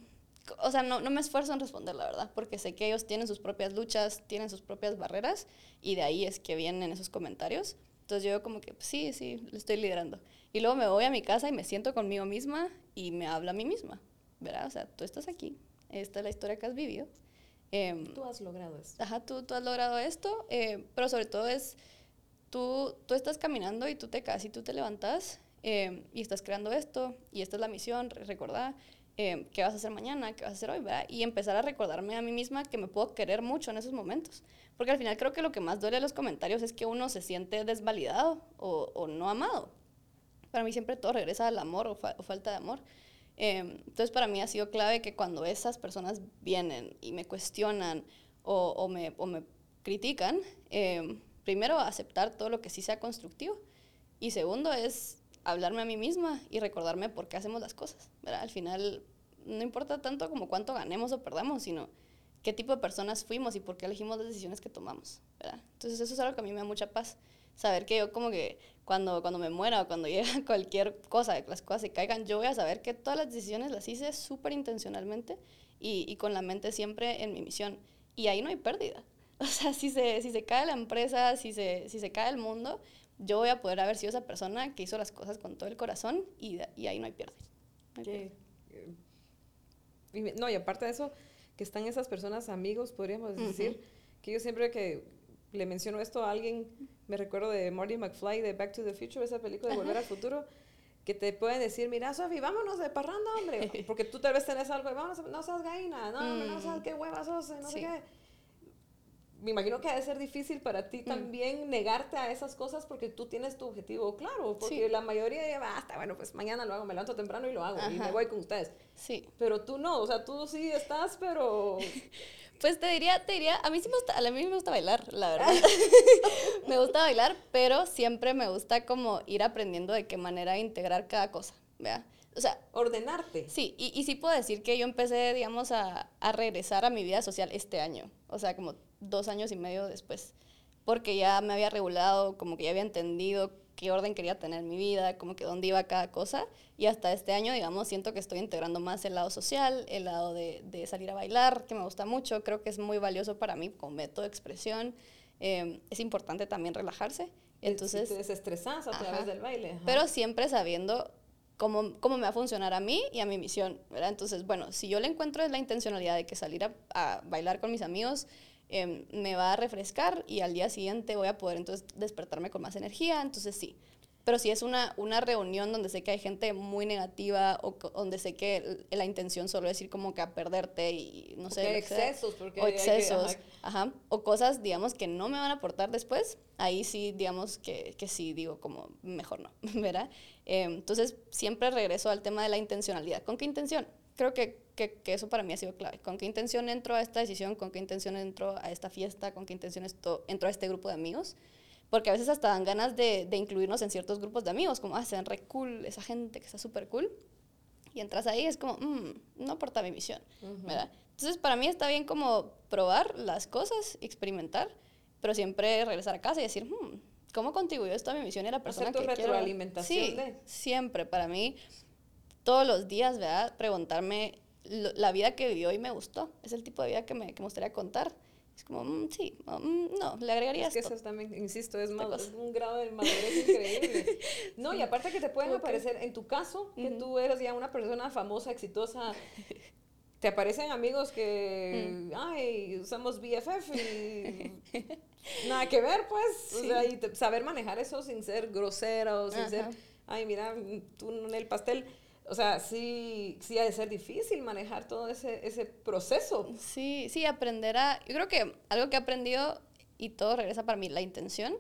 o sea, no, no, me esfuerzo en responder, la verdad, porque sé que ellos tienen sus propias luchas, tienen sus propias barreras, y de ahí es que vienen esos comentarios. Entonces yo como que, pues, sí, sí, lo estoy liderando. Y luego me voy a mi casa y me siento conmigo misma y me hablo a mí misma, ¿verdad? O sea, tú estás aquí, esta es la historia que has vivido. Eh, tú has logrado esto. Ajá, tú, tú has logrado esto, eh, pero sobre todo es, tú, tú estás caminando y tú te caes y tú te levantas eh, y estás creando esto y esta es la misión, recordar qué vas a hacer mañana, qué vas a hacer hoy, ¿verdad? Y empezar a recordarme a mí misma que me puedo querer mucho en esos momentos. Porque al final creo que lo que más duele de los comentarios es que uno se siente desvalidado o, o no amado. Para mí siempre todo regresa al amor o, fa o falta de amor. Eh, entonces para mí ha sido clave que cuando esas personas vienen y me cuestionan o, o, me, o me, critican, eh, primero aceptar todo lo que sí sea constructivo y segundo es hablarme a mí misma y recordarme por qué hacemos las cosas. ¿verdad? Al final no importa tanto como cuánto ganemos o perdamos, sino qué tipo de personas fuimos y por qué elegimos las decisiones que tomamos. ¿verdad? Entonces eso es algo que a mí me da mucha paz. Saber que yo como que cuando, cuando me muera o cuando llegue cualquier cosa, que las cosas se caigan, yo voy a saber que todas las decisiones las hice súper intencionalmente y, y, con la mente siempre en mi misión. Y ahí no hay pérdida. O sea, si se, si se cae la empresa, si se, si se cae el mundo, yo voy a poder haber sido esa persona que hizo las cosas con todo el corazón y, y ahí no hay pierde. No, hay pierde. no, y aparte de eso, que están esas personas amigos, podríamos uh -huh. decir, que yo siempre que le menciono esto a alguien, me recuerdo de Marty McFly de Back to the Future, esa película de Volver al Futuro, que te pueden decir, mira, Sofi, vámonos de parranda, hombre. Porque tú tal vez tenés algo de, vámonos, no seas gaina, no, no mm. seas qué hueva sos, no sé qué. Me imagino que ha de ser difícil para ti mm. también negarte a esas cosas porque tú tienes tu objetivo claro. Porque la mayoría ya basta, bueno, pues mañana lo hago, me levanto temprano y lo hago y me voy con ustedes. Sí. Pero tú no, o sea, tú sí estás, pero Pues te diría, te diría, a mí sí me gusta, a mí me gusta bailar, la verdad. me gusta bailar, pero siempre me gusta como ir aprendiendo de qué manera integrar cada cosa, ¿vea? O sea, ordenarte. Sí, y, y sí puedo decir que yo empecé, digamos, a, a regresar a mi vida social este año, o sea, como dos años y medio después, porque ya me había regulado, como que ya había entendido qué orden quería tener en mi vida, como que dónde iba cada cosa. Y hasta este año, digamos, siento que estoy integrando más el lado social, el lado de, de salir a bailar, que me gusta mucho. Creo que es muy valioso para mí como método de expresión. Em, es importante también relajarse. Entonces, te desestresas a través del baile. Pero siempre sabiendo cómo, cómo me va a funcionar a mí y a mi misión, ¿verdad? Entonces, bueno, si yo le encuentro la intencionalidad de que salir a, a bailar con mis amigos Em, me va a refrescar y al día siguiente voy a poder entonces despertarme con más energía, entonces sí. Pero si es una, una reunión donde sé que hay gente muy negativa o donde sé que la intención solo es ir como que a perderte y no sé. excesos, porque o excesos, ajá, o cosas, digamos, que no me van a aportar después, ahí sí, digamos, que, que sí digo como mejor no, ¿verdad? Em, entonces siempre regreso al tema de la intencionalidad. ¿Con qué intención? Creo que que, que, eso para mí ha sido clave. ¿Con qué intención entro a esta decisión? ¿Con qué intención entro a esta fiesta? ¿Con qué intención esto, entro a este grupo de amigos? Porque a veces hasta dan ganas de, de incluirnos en ciertos grupos de amigos, como, ah, se ven re cool, esa gente que está súper cool. Y entras ahí, es como, mmm, no aporta mi misión, ¿verdad? Entonces, para mí está bien como probar las cosas, experimentar, pero siempre regresar a casa y decir, hmm, ¿cómo contribuyó esto a mi misión y a la persona Hacer tu que retroalimentación Sí, siempre. Para mí, todos los días, ¿verdad? Preguntarme la vida que vivió y me gustó. Es el tipo de vida que me, que me gustaría contar. Es como, mm, sí, mm, no, le agregaría es que eso también, insisto, es, un grado de madurez increíble. No, y aparte que te pueden aparecer, en tu caso, que tú eres ya una persona famosa, exitosa, te aparecen amigos que, mm. ay, usamos BFF y nada que ver, pues. O sea, y saber manejar eso sin ser grosero, sin ser, ay, mira, tú en el pastel o sea, sí, sí ha de ser difícil manejar todo ese, ese proceso. Sí, sí, aprender a... Yo creo que algo que he aprendido, y todo regresa para mí, la intención,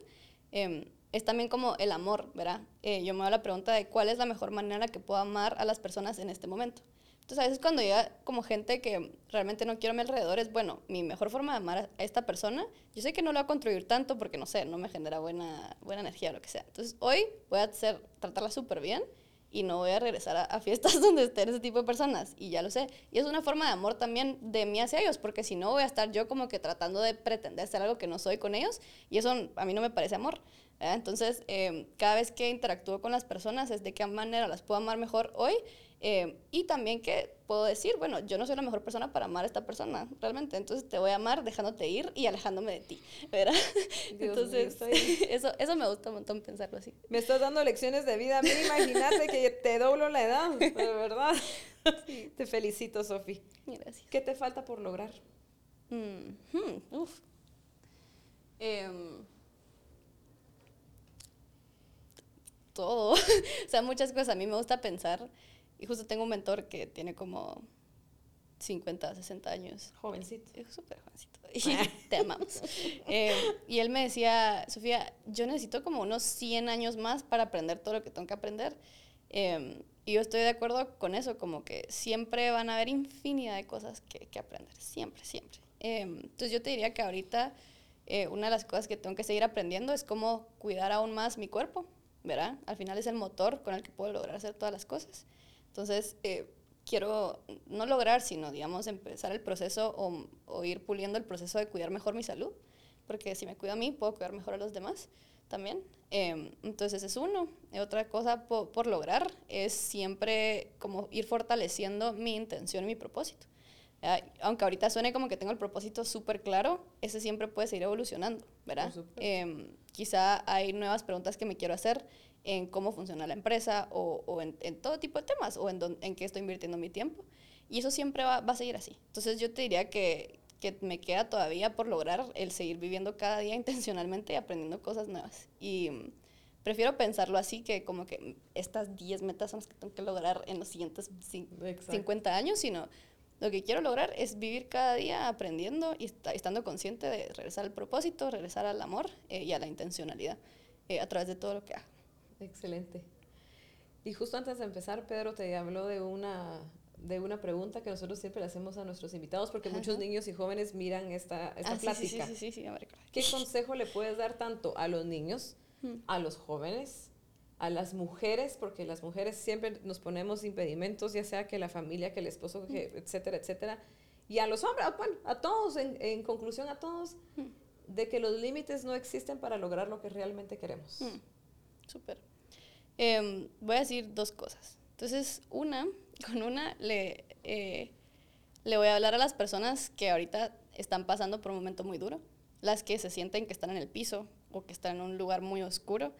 em, es también como el amor, ¿verdad? Eh, yo me hago la pregunta de cuál es la mejor manera en la que puedo amar a las personas en este momento. Entonces, a veces cuando llega como gente que realmente no quiero a mi alrededor, es, bueno, mi mejor forma de amar a esta persona, yo sé que no le va a contribuir tanto porque, no sé, no me genera buena, buena energía o lo que sea. Entonces, hoy voy a hacer, tratarla súper bien y no voy a regresar a, fiestas donde estén ese tipo de personas. Y ya lo sé. Y es una forma de amor también de mí hacia ellos, porque si no voy a estar yo como que tratando de pretender ser algo que no soy con ellos. Y eso a mí no me parece amor. Entonces, em, cada vez que interactúo con las personas es de qué manera las puedo amar mejor hoy eh, y también que puedo decir, bueno, yo no soy la mejor persona para amar a esta persona, realmente. Entonces te voy a amar dejándote ir y alejándome de ti, ¿verdad? entonces, eso, eso me gusta un montón pensarlo así. Me estás dando lecciones de vida. A mí imagínate que te doblo la edad, de verdad. Te felicito, Sofi. Gracias. ¿Qué te falta por lograr? Mm, hmm, uf. Em, todo. o sea, muchas cosas. A mí me gusta pensar y justo tengo un mentor que tiene como 50, 60 años. Jovencito. Súper jovencito. Y te amamos. Eh, y él me decía, Sofía, yo necesito como unos 100 años más para aprender todo lo que tengo que aprender. Eh, y yo estoy de acuerdo con eso, como que siempre van a haber infinidad de cosas que, que aprender. Siempre, siempre. Eh, entonces yo te diría que ahorita una de las cosas que tengo que seguir aprendiendo es cómo cuidar aún más mi cuerpo, ¿verdad? Al final es el motor con el que puedo lograr hacer todas las cosas. Entonces, eh, quiero no lograr, sino, digamos, empezar el proceso o, o, ir puliendo el proceso de cuidar mejor mi salud, porque si me cuido a mí, puedo cuidar mejor a los demás también. Eh, entonces, es uno. otra cosa por, lograr es siempre como ir fortaleciendo mi intención y mi propósito. aunque ahorita suene como que tengo el propósito súper claro, ese siempre puede seguir evolucionando, ¿verdad? Eh, quizá hay nuevas preguntas que me quiero hacer en cómo funciona la empresa o, o en, en, todo tipo de temas o en, en qué estoy invirtiendo mi tiempo. Y eso siempre va, va, a seguir así. Entonces yo te diría que, que me queda todavía por lograr el seguir viviendo cada día intencionalmente y aprendiendo cosas nuevas. Y mm, prefiero pensarlo así que como que estas 10 metas son las que tengo que lograr en los siguientes 50 años, sino lo que quiero lograr es vivir cada día aprendiendo y estando consciente de regresar al propósito, regresar al amor eh, y a la intencionalidad eh, a través de todo lo que hago. Excelente. Y justo antes de empezar, Pedro te habló de una, de una pregunta que nosotros siempre le hacemos a nuestros invitados, porque muchos niños y jóvenes miran esta, esta ah, plática. Sí, sí, sí, sí, ¿Qué consejo le puedes dar tanto a los niños, hmm. a los jóvenes, a las mujeres, porque las mujeres siempre nos ponemos impedimentos, ya sea que la familia, que el esposo, que, etcétera, etcétera, y a los hombres, bueno, a todos, en, en conclusión a todos, de que los límites no existen para lograr lo que realmente queremos. Súper. Em, voy a decir dos cosas. Entonces, una, con una le, eh, le voy a hablar a las personas que ahorita están pasando por un momento muy duro, las que se sienten que están en el piso o que están en un lugar muy oscuro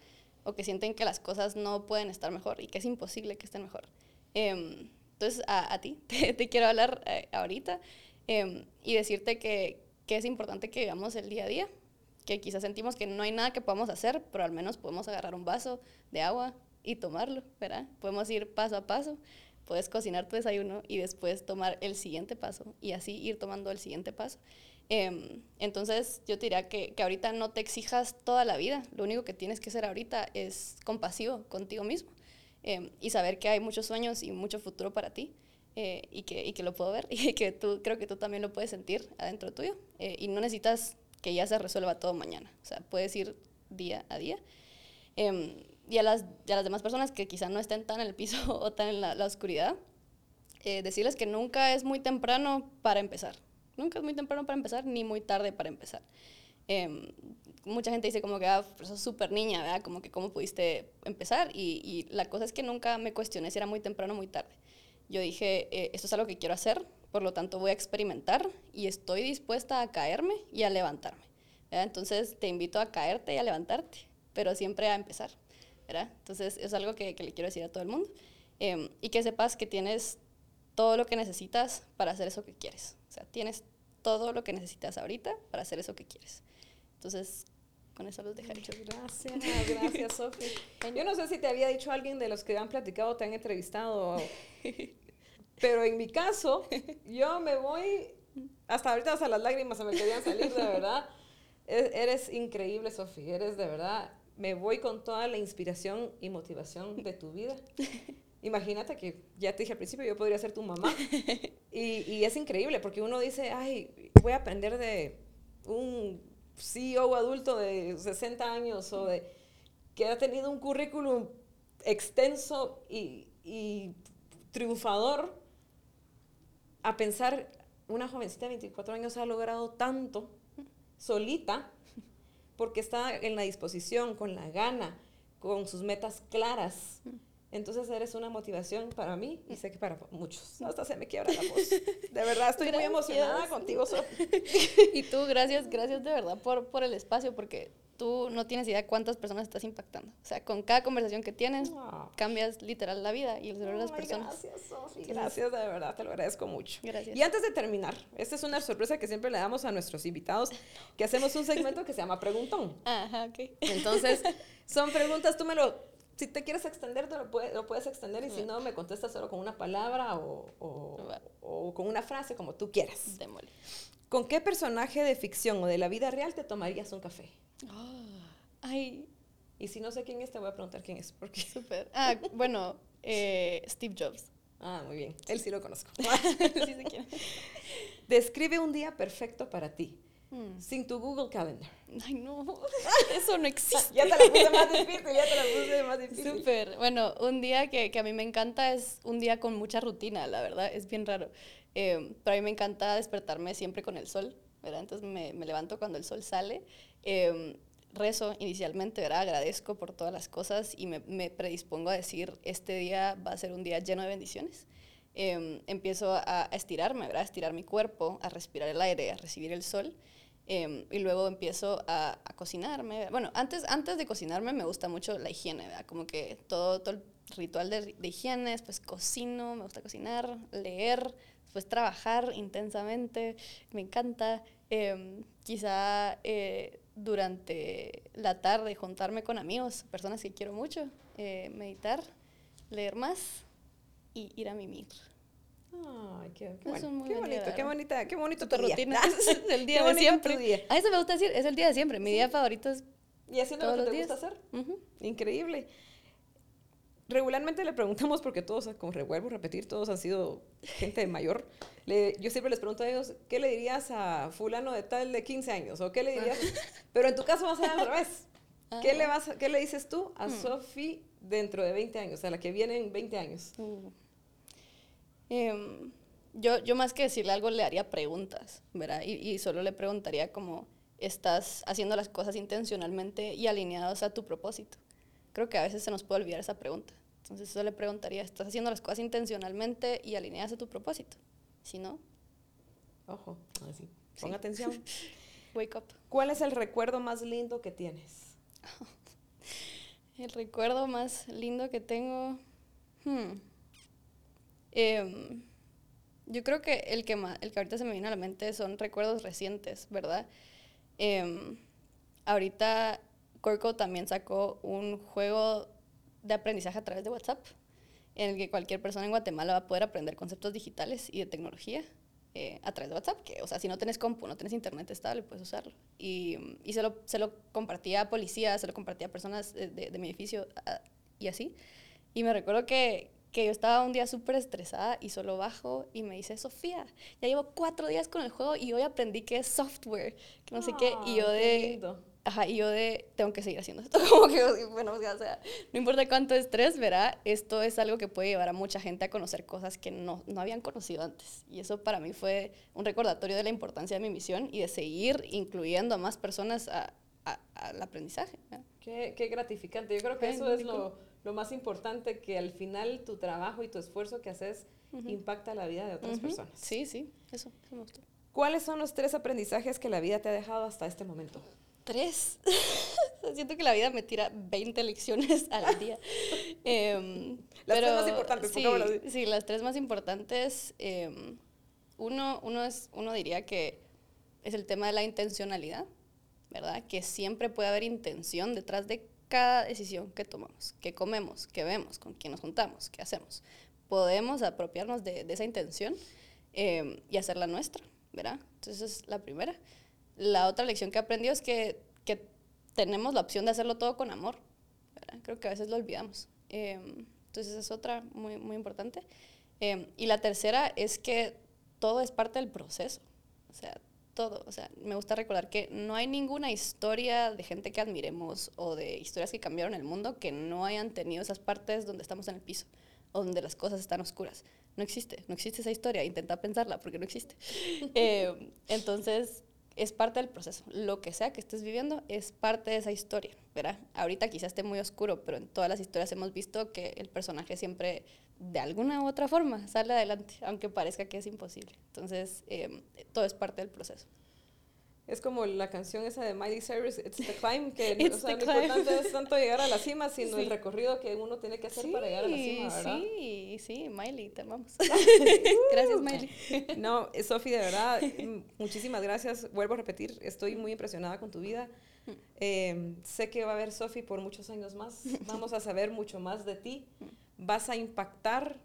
o que sienten que las cosas no pueden estar mejor y que es imposible que estén mejor. Em, entonces, a, a ti te, quiero hablar eh, ahorita em, y decirte que, que, es importante que vivamos el día a día, que quizás sentimos que no hay nada que podamos hacer, pero al menos podemos agarrar un vaso de agua y tomarlo, ¿verdad? Podemos ir paso a paso, puedes cocinar tu desayuno y después tomar el siguiente paso y así ir tomando el siguiente paso. Em, entonces, yo te diría que, que, ahorita no te exijas toda la vida. Lo único que tienes que hacer ahorita es compasivo contigo mismo em, y saber que hay muchos sueños y mucho futuro para ti. Eh, y, que, y que lo puedo ver y que tú creo que tú también lo puedes sentir adentro tuyo eh, y no necesitas que ya se resuelva todo mañana o sea puedes ir día a día em, y, a las, a las demás personas que quizá no estén tan en el piso o tan en la, oscuridad eh, decirles que nunca es muy temprano para empezar Nunca es muy temprano para empezar, ni muy tarde para empezar. Em, mucha gente dice como que, ah, sos súper niña, ¿verdad? Como que cómo pudiste empezar. Y, y, la cosa es que nunca me cuestioné si era muy temprano o muy tarde. Yo dije, eh, esto es algo que quiero hacer, por lo tanto voy a experimentar y estoy dispuesta a caerme y a levantarme. ¿verdad? Entonces te invito a caerte y a levantarte, pero siempre a empezar. ¿verdad? Entonces es algo que, que le quiero decir a todo el mundo. Em, y que sepas que tienes todo lo que necesitas para hacer eso que quieres. O sea, tienes todo lo que necesitas ahorita para hacer eso que quieres. Entonces, con eso los dejaré. Muchas gracias, gracias, Sofi. Yo no sé si te había dicho alguien de los que han platicado, te han entrevistado, pero en mi caso, yo me voy, hasta ahorita hasta las lágrimas se me querían salir, de verdad. E-, eres increíble, Sofi, eres de verdad, me voy con toda la inspiración y motivación de tu vida. Imagínate que, ya te dije al principio, yo podría ser tu mamá. Y, y, es increíble porque uno dice, ay, voy a aprender de un CEO adulto de 60 años o de que ha tenido un currículum extenso y, y triunfador, a pensar, una jovencita de 24 años ha logrado tanto solita porque está en la disposición, con la gana, con sus metas claras entonces eres una motivación para mí y sé que para muchos. Hasta se me quiebra la voz. De verdad, estoy muy emocionada contigo, y tú, gracias, gracias de verdad por, por el espacio, porque tú no tienes idea cuántas personas estás impactando. O sea, con cada conversación que tienes, ah. cambias literal la vida y el cerebro de las personas. Gracias, Sofi. Gracias, de verdad, te lo agradezco mucho. Gracias. Y antes de terminar, esta es una sorpresa que siempre le damos a nuestros invitados, que hacemos un segmento que se llama Preguntón. Ajá, ok. Entonces, son preguntas, tú me lo si te quieres extender, te lo, puedes, lo puedes extender y si no, me contestas solo con una palabra o, o, con una frase, como tú quieras. Démosle. ¿Con qué personaje de ficción o de la vida real te tomarías un café? Ah, ay. Y si no sé quién es, te voy a preguntar quién es. Porque... Súper. Ah, bueno, eh, Steve Jobs. Ah, muy bien. Él sí lo conozco. sí quién. Describe un día perfecto para ti. Hmm. Sin tu Google Calendar. Ay, no, eso no existe. ya te la puse más difícil, ya te la puse más difícil. Súper. Bueno, un día que, que, a mí me encanta es un día con mucha rutina, la verdad, es bien raro. Eh, pero a mí me encanta despertarme siempre con el sol, ¿verdad? Entonces me, me levanto cuando el sol sale. Eh, rezo inicialmente, ¿verdad? Agradezco por todas las cosas y me, me, predispongo a decir, este día va a ser un día lleno de bendiciones. Eh, empiezo a, a estirarme, ¿verdad? A estirar mi cuerpo, a respirar el aire, a recibir el sol. Em, y luego empiezo a, a, cocinarme. Bueno, antes, antes de cocinarme me gusta mucho la higiene, ¿verdad? Como que todo, todo el ritual de, de higiene, pues cocino, me gusta cocinar, leer, pues trabajar intensamente, me encanta. Em, quizá eh, durante la tarde juntarme con amigos, personas que quiero mucho, eh, meditar, leer más y ir a mimir. Ay, qué, qué, bueno, qué bonito, qué bonita, qué bonito tu, rutina. es el día de siempre. A eso me gusta decir, es el día de siempre. Mi día favorito es ¿Y haciendo lo que te gusta hacer? Increíble. Regularmente le preguntamos, porque todos, como revuelvo a repetir, todos han sido gente mayor. Le, yo siempre les pregunto a ellos, ¿qué le dirías a fulano de tal de 15 años? ¿O qué le dirías? Pero en tu caso va a ser al revés. ¿Qué le, vas, ¿Qué le dices tú a hmm. Sofi dentro de 20 años, a la que viene en 20 años? Uh. Em, yo, yo más que decirle algo le haría preguntas, ¿verdad? Y, y solo le preguntaría como, ¿estás haciendo las cosas intencionalmente y alineados a tu propósito? Creo que a veces se nos puede olvidar esa pregunta. Entonces eso le preguntaría, ¿estás haciendo las cosas intencionalmente y alineadas a tu propósito? Si no... Ojo, así. Pon atención. Wake up. ¿Cuál es el recuerdo más lindo que tienes? el recuerdo más lindo que tengo... Hmm. Em, yo creo que el que, el que ahorita se me viene a la mente son recuerdos recientes, ¿verdad? Em, ahorita Corco también sacó un juego de aprendizaje a través de WhatsApp, en el que cualquier persona en Guatemala va a poder aprender conceptos digitales y de tecnología eh, a través de WhatsApp, que, o sea, si no tienes compu, no tienes internet estable, puedes usarlo. Y, y se, lo, se lo compartía a policías, se lo compartía a personas de, de, mi edificio y así. Y me recuerdo que, que yo estaba un día súper estresada y solo bajo y me dice, Sofía, ya llevo cuatro días con el juego y hoy aprendí que es software, que no sé qué. Y yo de... Ajá, y yo de, tengo que seguir haciendo esto, como que, bueno, o sea, no importa cuánto estrés, verá, esto es algo que puede llevar a mucha gente a conocer cosas que no, no habían conocido antes. Y eso para mí fue un recordatorio de la importancia de mi misión y de seguir incluyendo a más personas a, al aprendizaje. Qué, qué, gratificante. Yo creo que eso es lo, lo, más importante, que al final tu trabajo y tu esfuerzo que haces impacta la vida de otras personas. Sí, sí, eso, me gustó. ¿Cuáles son los tres aprendizajes que la vida te ha dejado hasta este momento? tres. Siento que la vida me tira 20 lecciones al día. Em, las tres más importantes, sí, sí, las tres más importantes. Em, uno, uno, es, uno diría que es el tema de la intencionalidad, ¿verdad? Que siempre puede haber intención detrás de cada decisión que tomamos, que comemos, que vemos, con quién nos juntamos, qué hacemos. Podemos apropiarnos de, esa intención em, y hacerla nuestra, ¿verdad? Entonces, esa es la primera. La otra lección que aprendió es que, que tenemos la opción de hacerlo todo con amor. Creo que a veces lo olvidamos. Em, entonces es otra muy, muy importante. Em, y la tercera es que todo es parte del proceso. O sea, todo. O sea, me gusta recordar que no hay ninguna historia de gente que admiremos o de historias que cambiaron el mundo que no hayan tenido esas partes donde estamos en el piso donde las cosas están oscuras. No existe, no existe esa historia. Intenta pensarla porque no existe. Em, entonces, es parte del proceso. Lo que sea que estés viviendo es parte de esa historia, ¿verdad? Ahorita quizás esté muy oscuro, pero en todas las historias hemos visto que el personaje siempre, de alguna u otra forma, sale adelante, aunque parezca que es imposible. Entonces, em, todo es parte del proceso. Es como la canción esa de Miley Cyrus, It's the Climb, que o sea, lo importante es tanto llegar a la cima, sino el recorrido que uno tiene que hacer para llegar a la cima, ¿verdad? Sí, sí, Miley, te amamos. gracias, Miley. no, Sofi, de verdad, muchísimas gracias. Vuelvo a repetir, estoy muy impresionada con tu vida. Eh, sé que va a haber Sofi por muchos años más. Vamos a saber mucho más de ti. Vas a impactar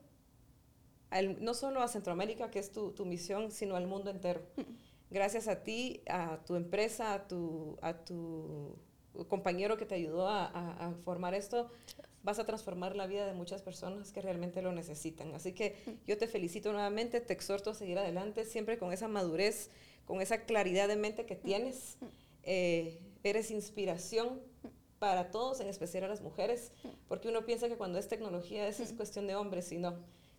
no solo a Centroamérica, que es tu, tu misión, sino al mundo entero gracias a ti, a tu empresa, a tu, a tu compañero que te ayudó a, formar esto, vas a transformar la vida de muchas personas que realmente lo necesitan. Así que yo te felicito nuevamente, te exhorto a seguir adelante, siempre con esa madurez, con esa claridad de mente que tienes. Eh, eres inspiración para todos, en especial a las mujeres, porque uno piensa que cuando es tecnología es, es cuestión de hombres, y no.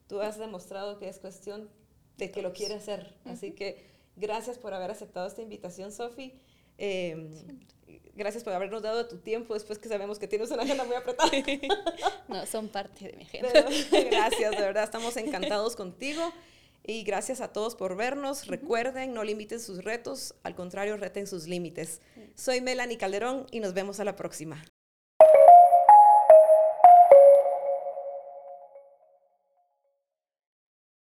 Tú has demostrado que es cuestión de que lo quiere hacer. Así que Gracias por haber aceptado esta invitación, Sofi. Em, gracias por habernos dado tu tiempo después que sabemos que tienes una agenda muy apretada. no, son parte de mi agenda. gracias, de verdad, estamos encantados contigo. Y gracias a todos por vernos. Recuerden, no limiten sus retos, al contrario, reten sus límites. Soy Melanie Calderón y nos vemos a la próxima.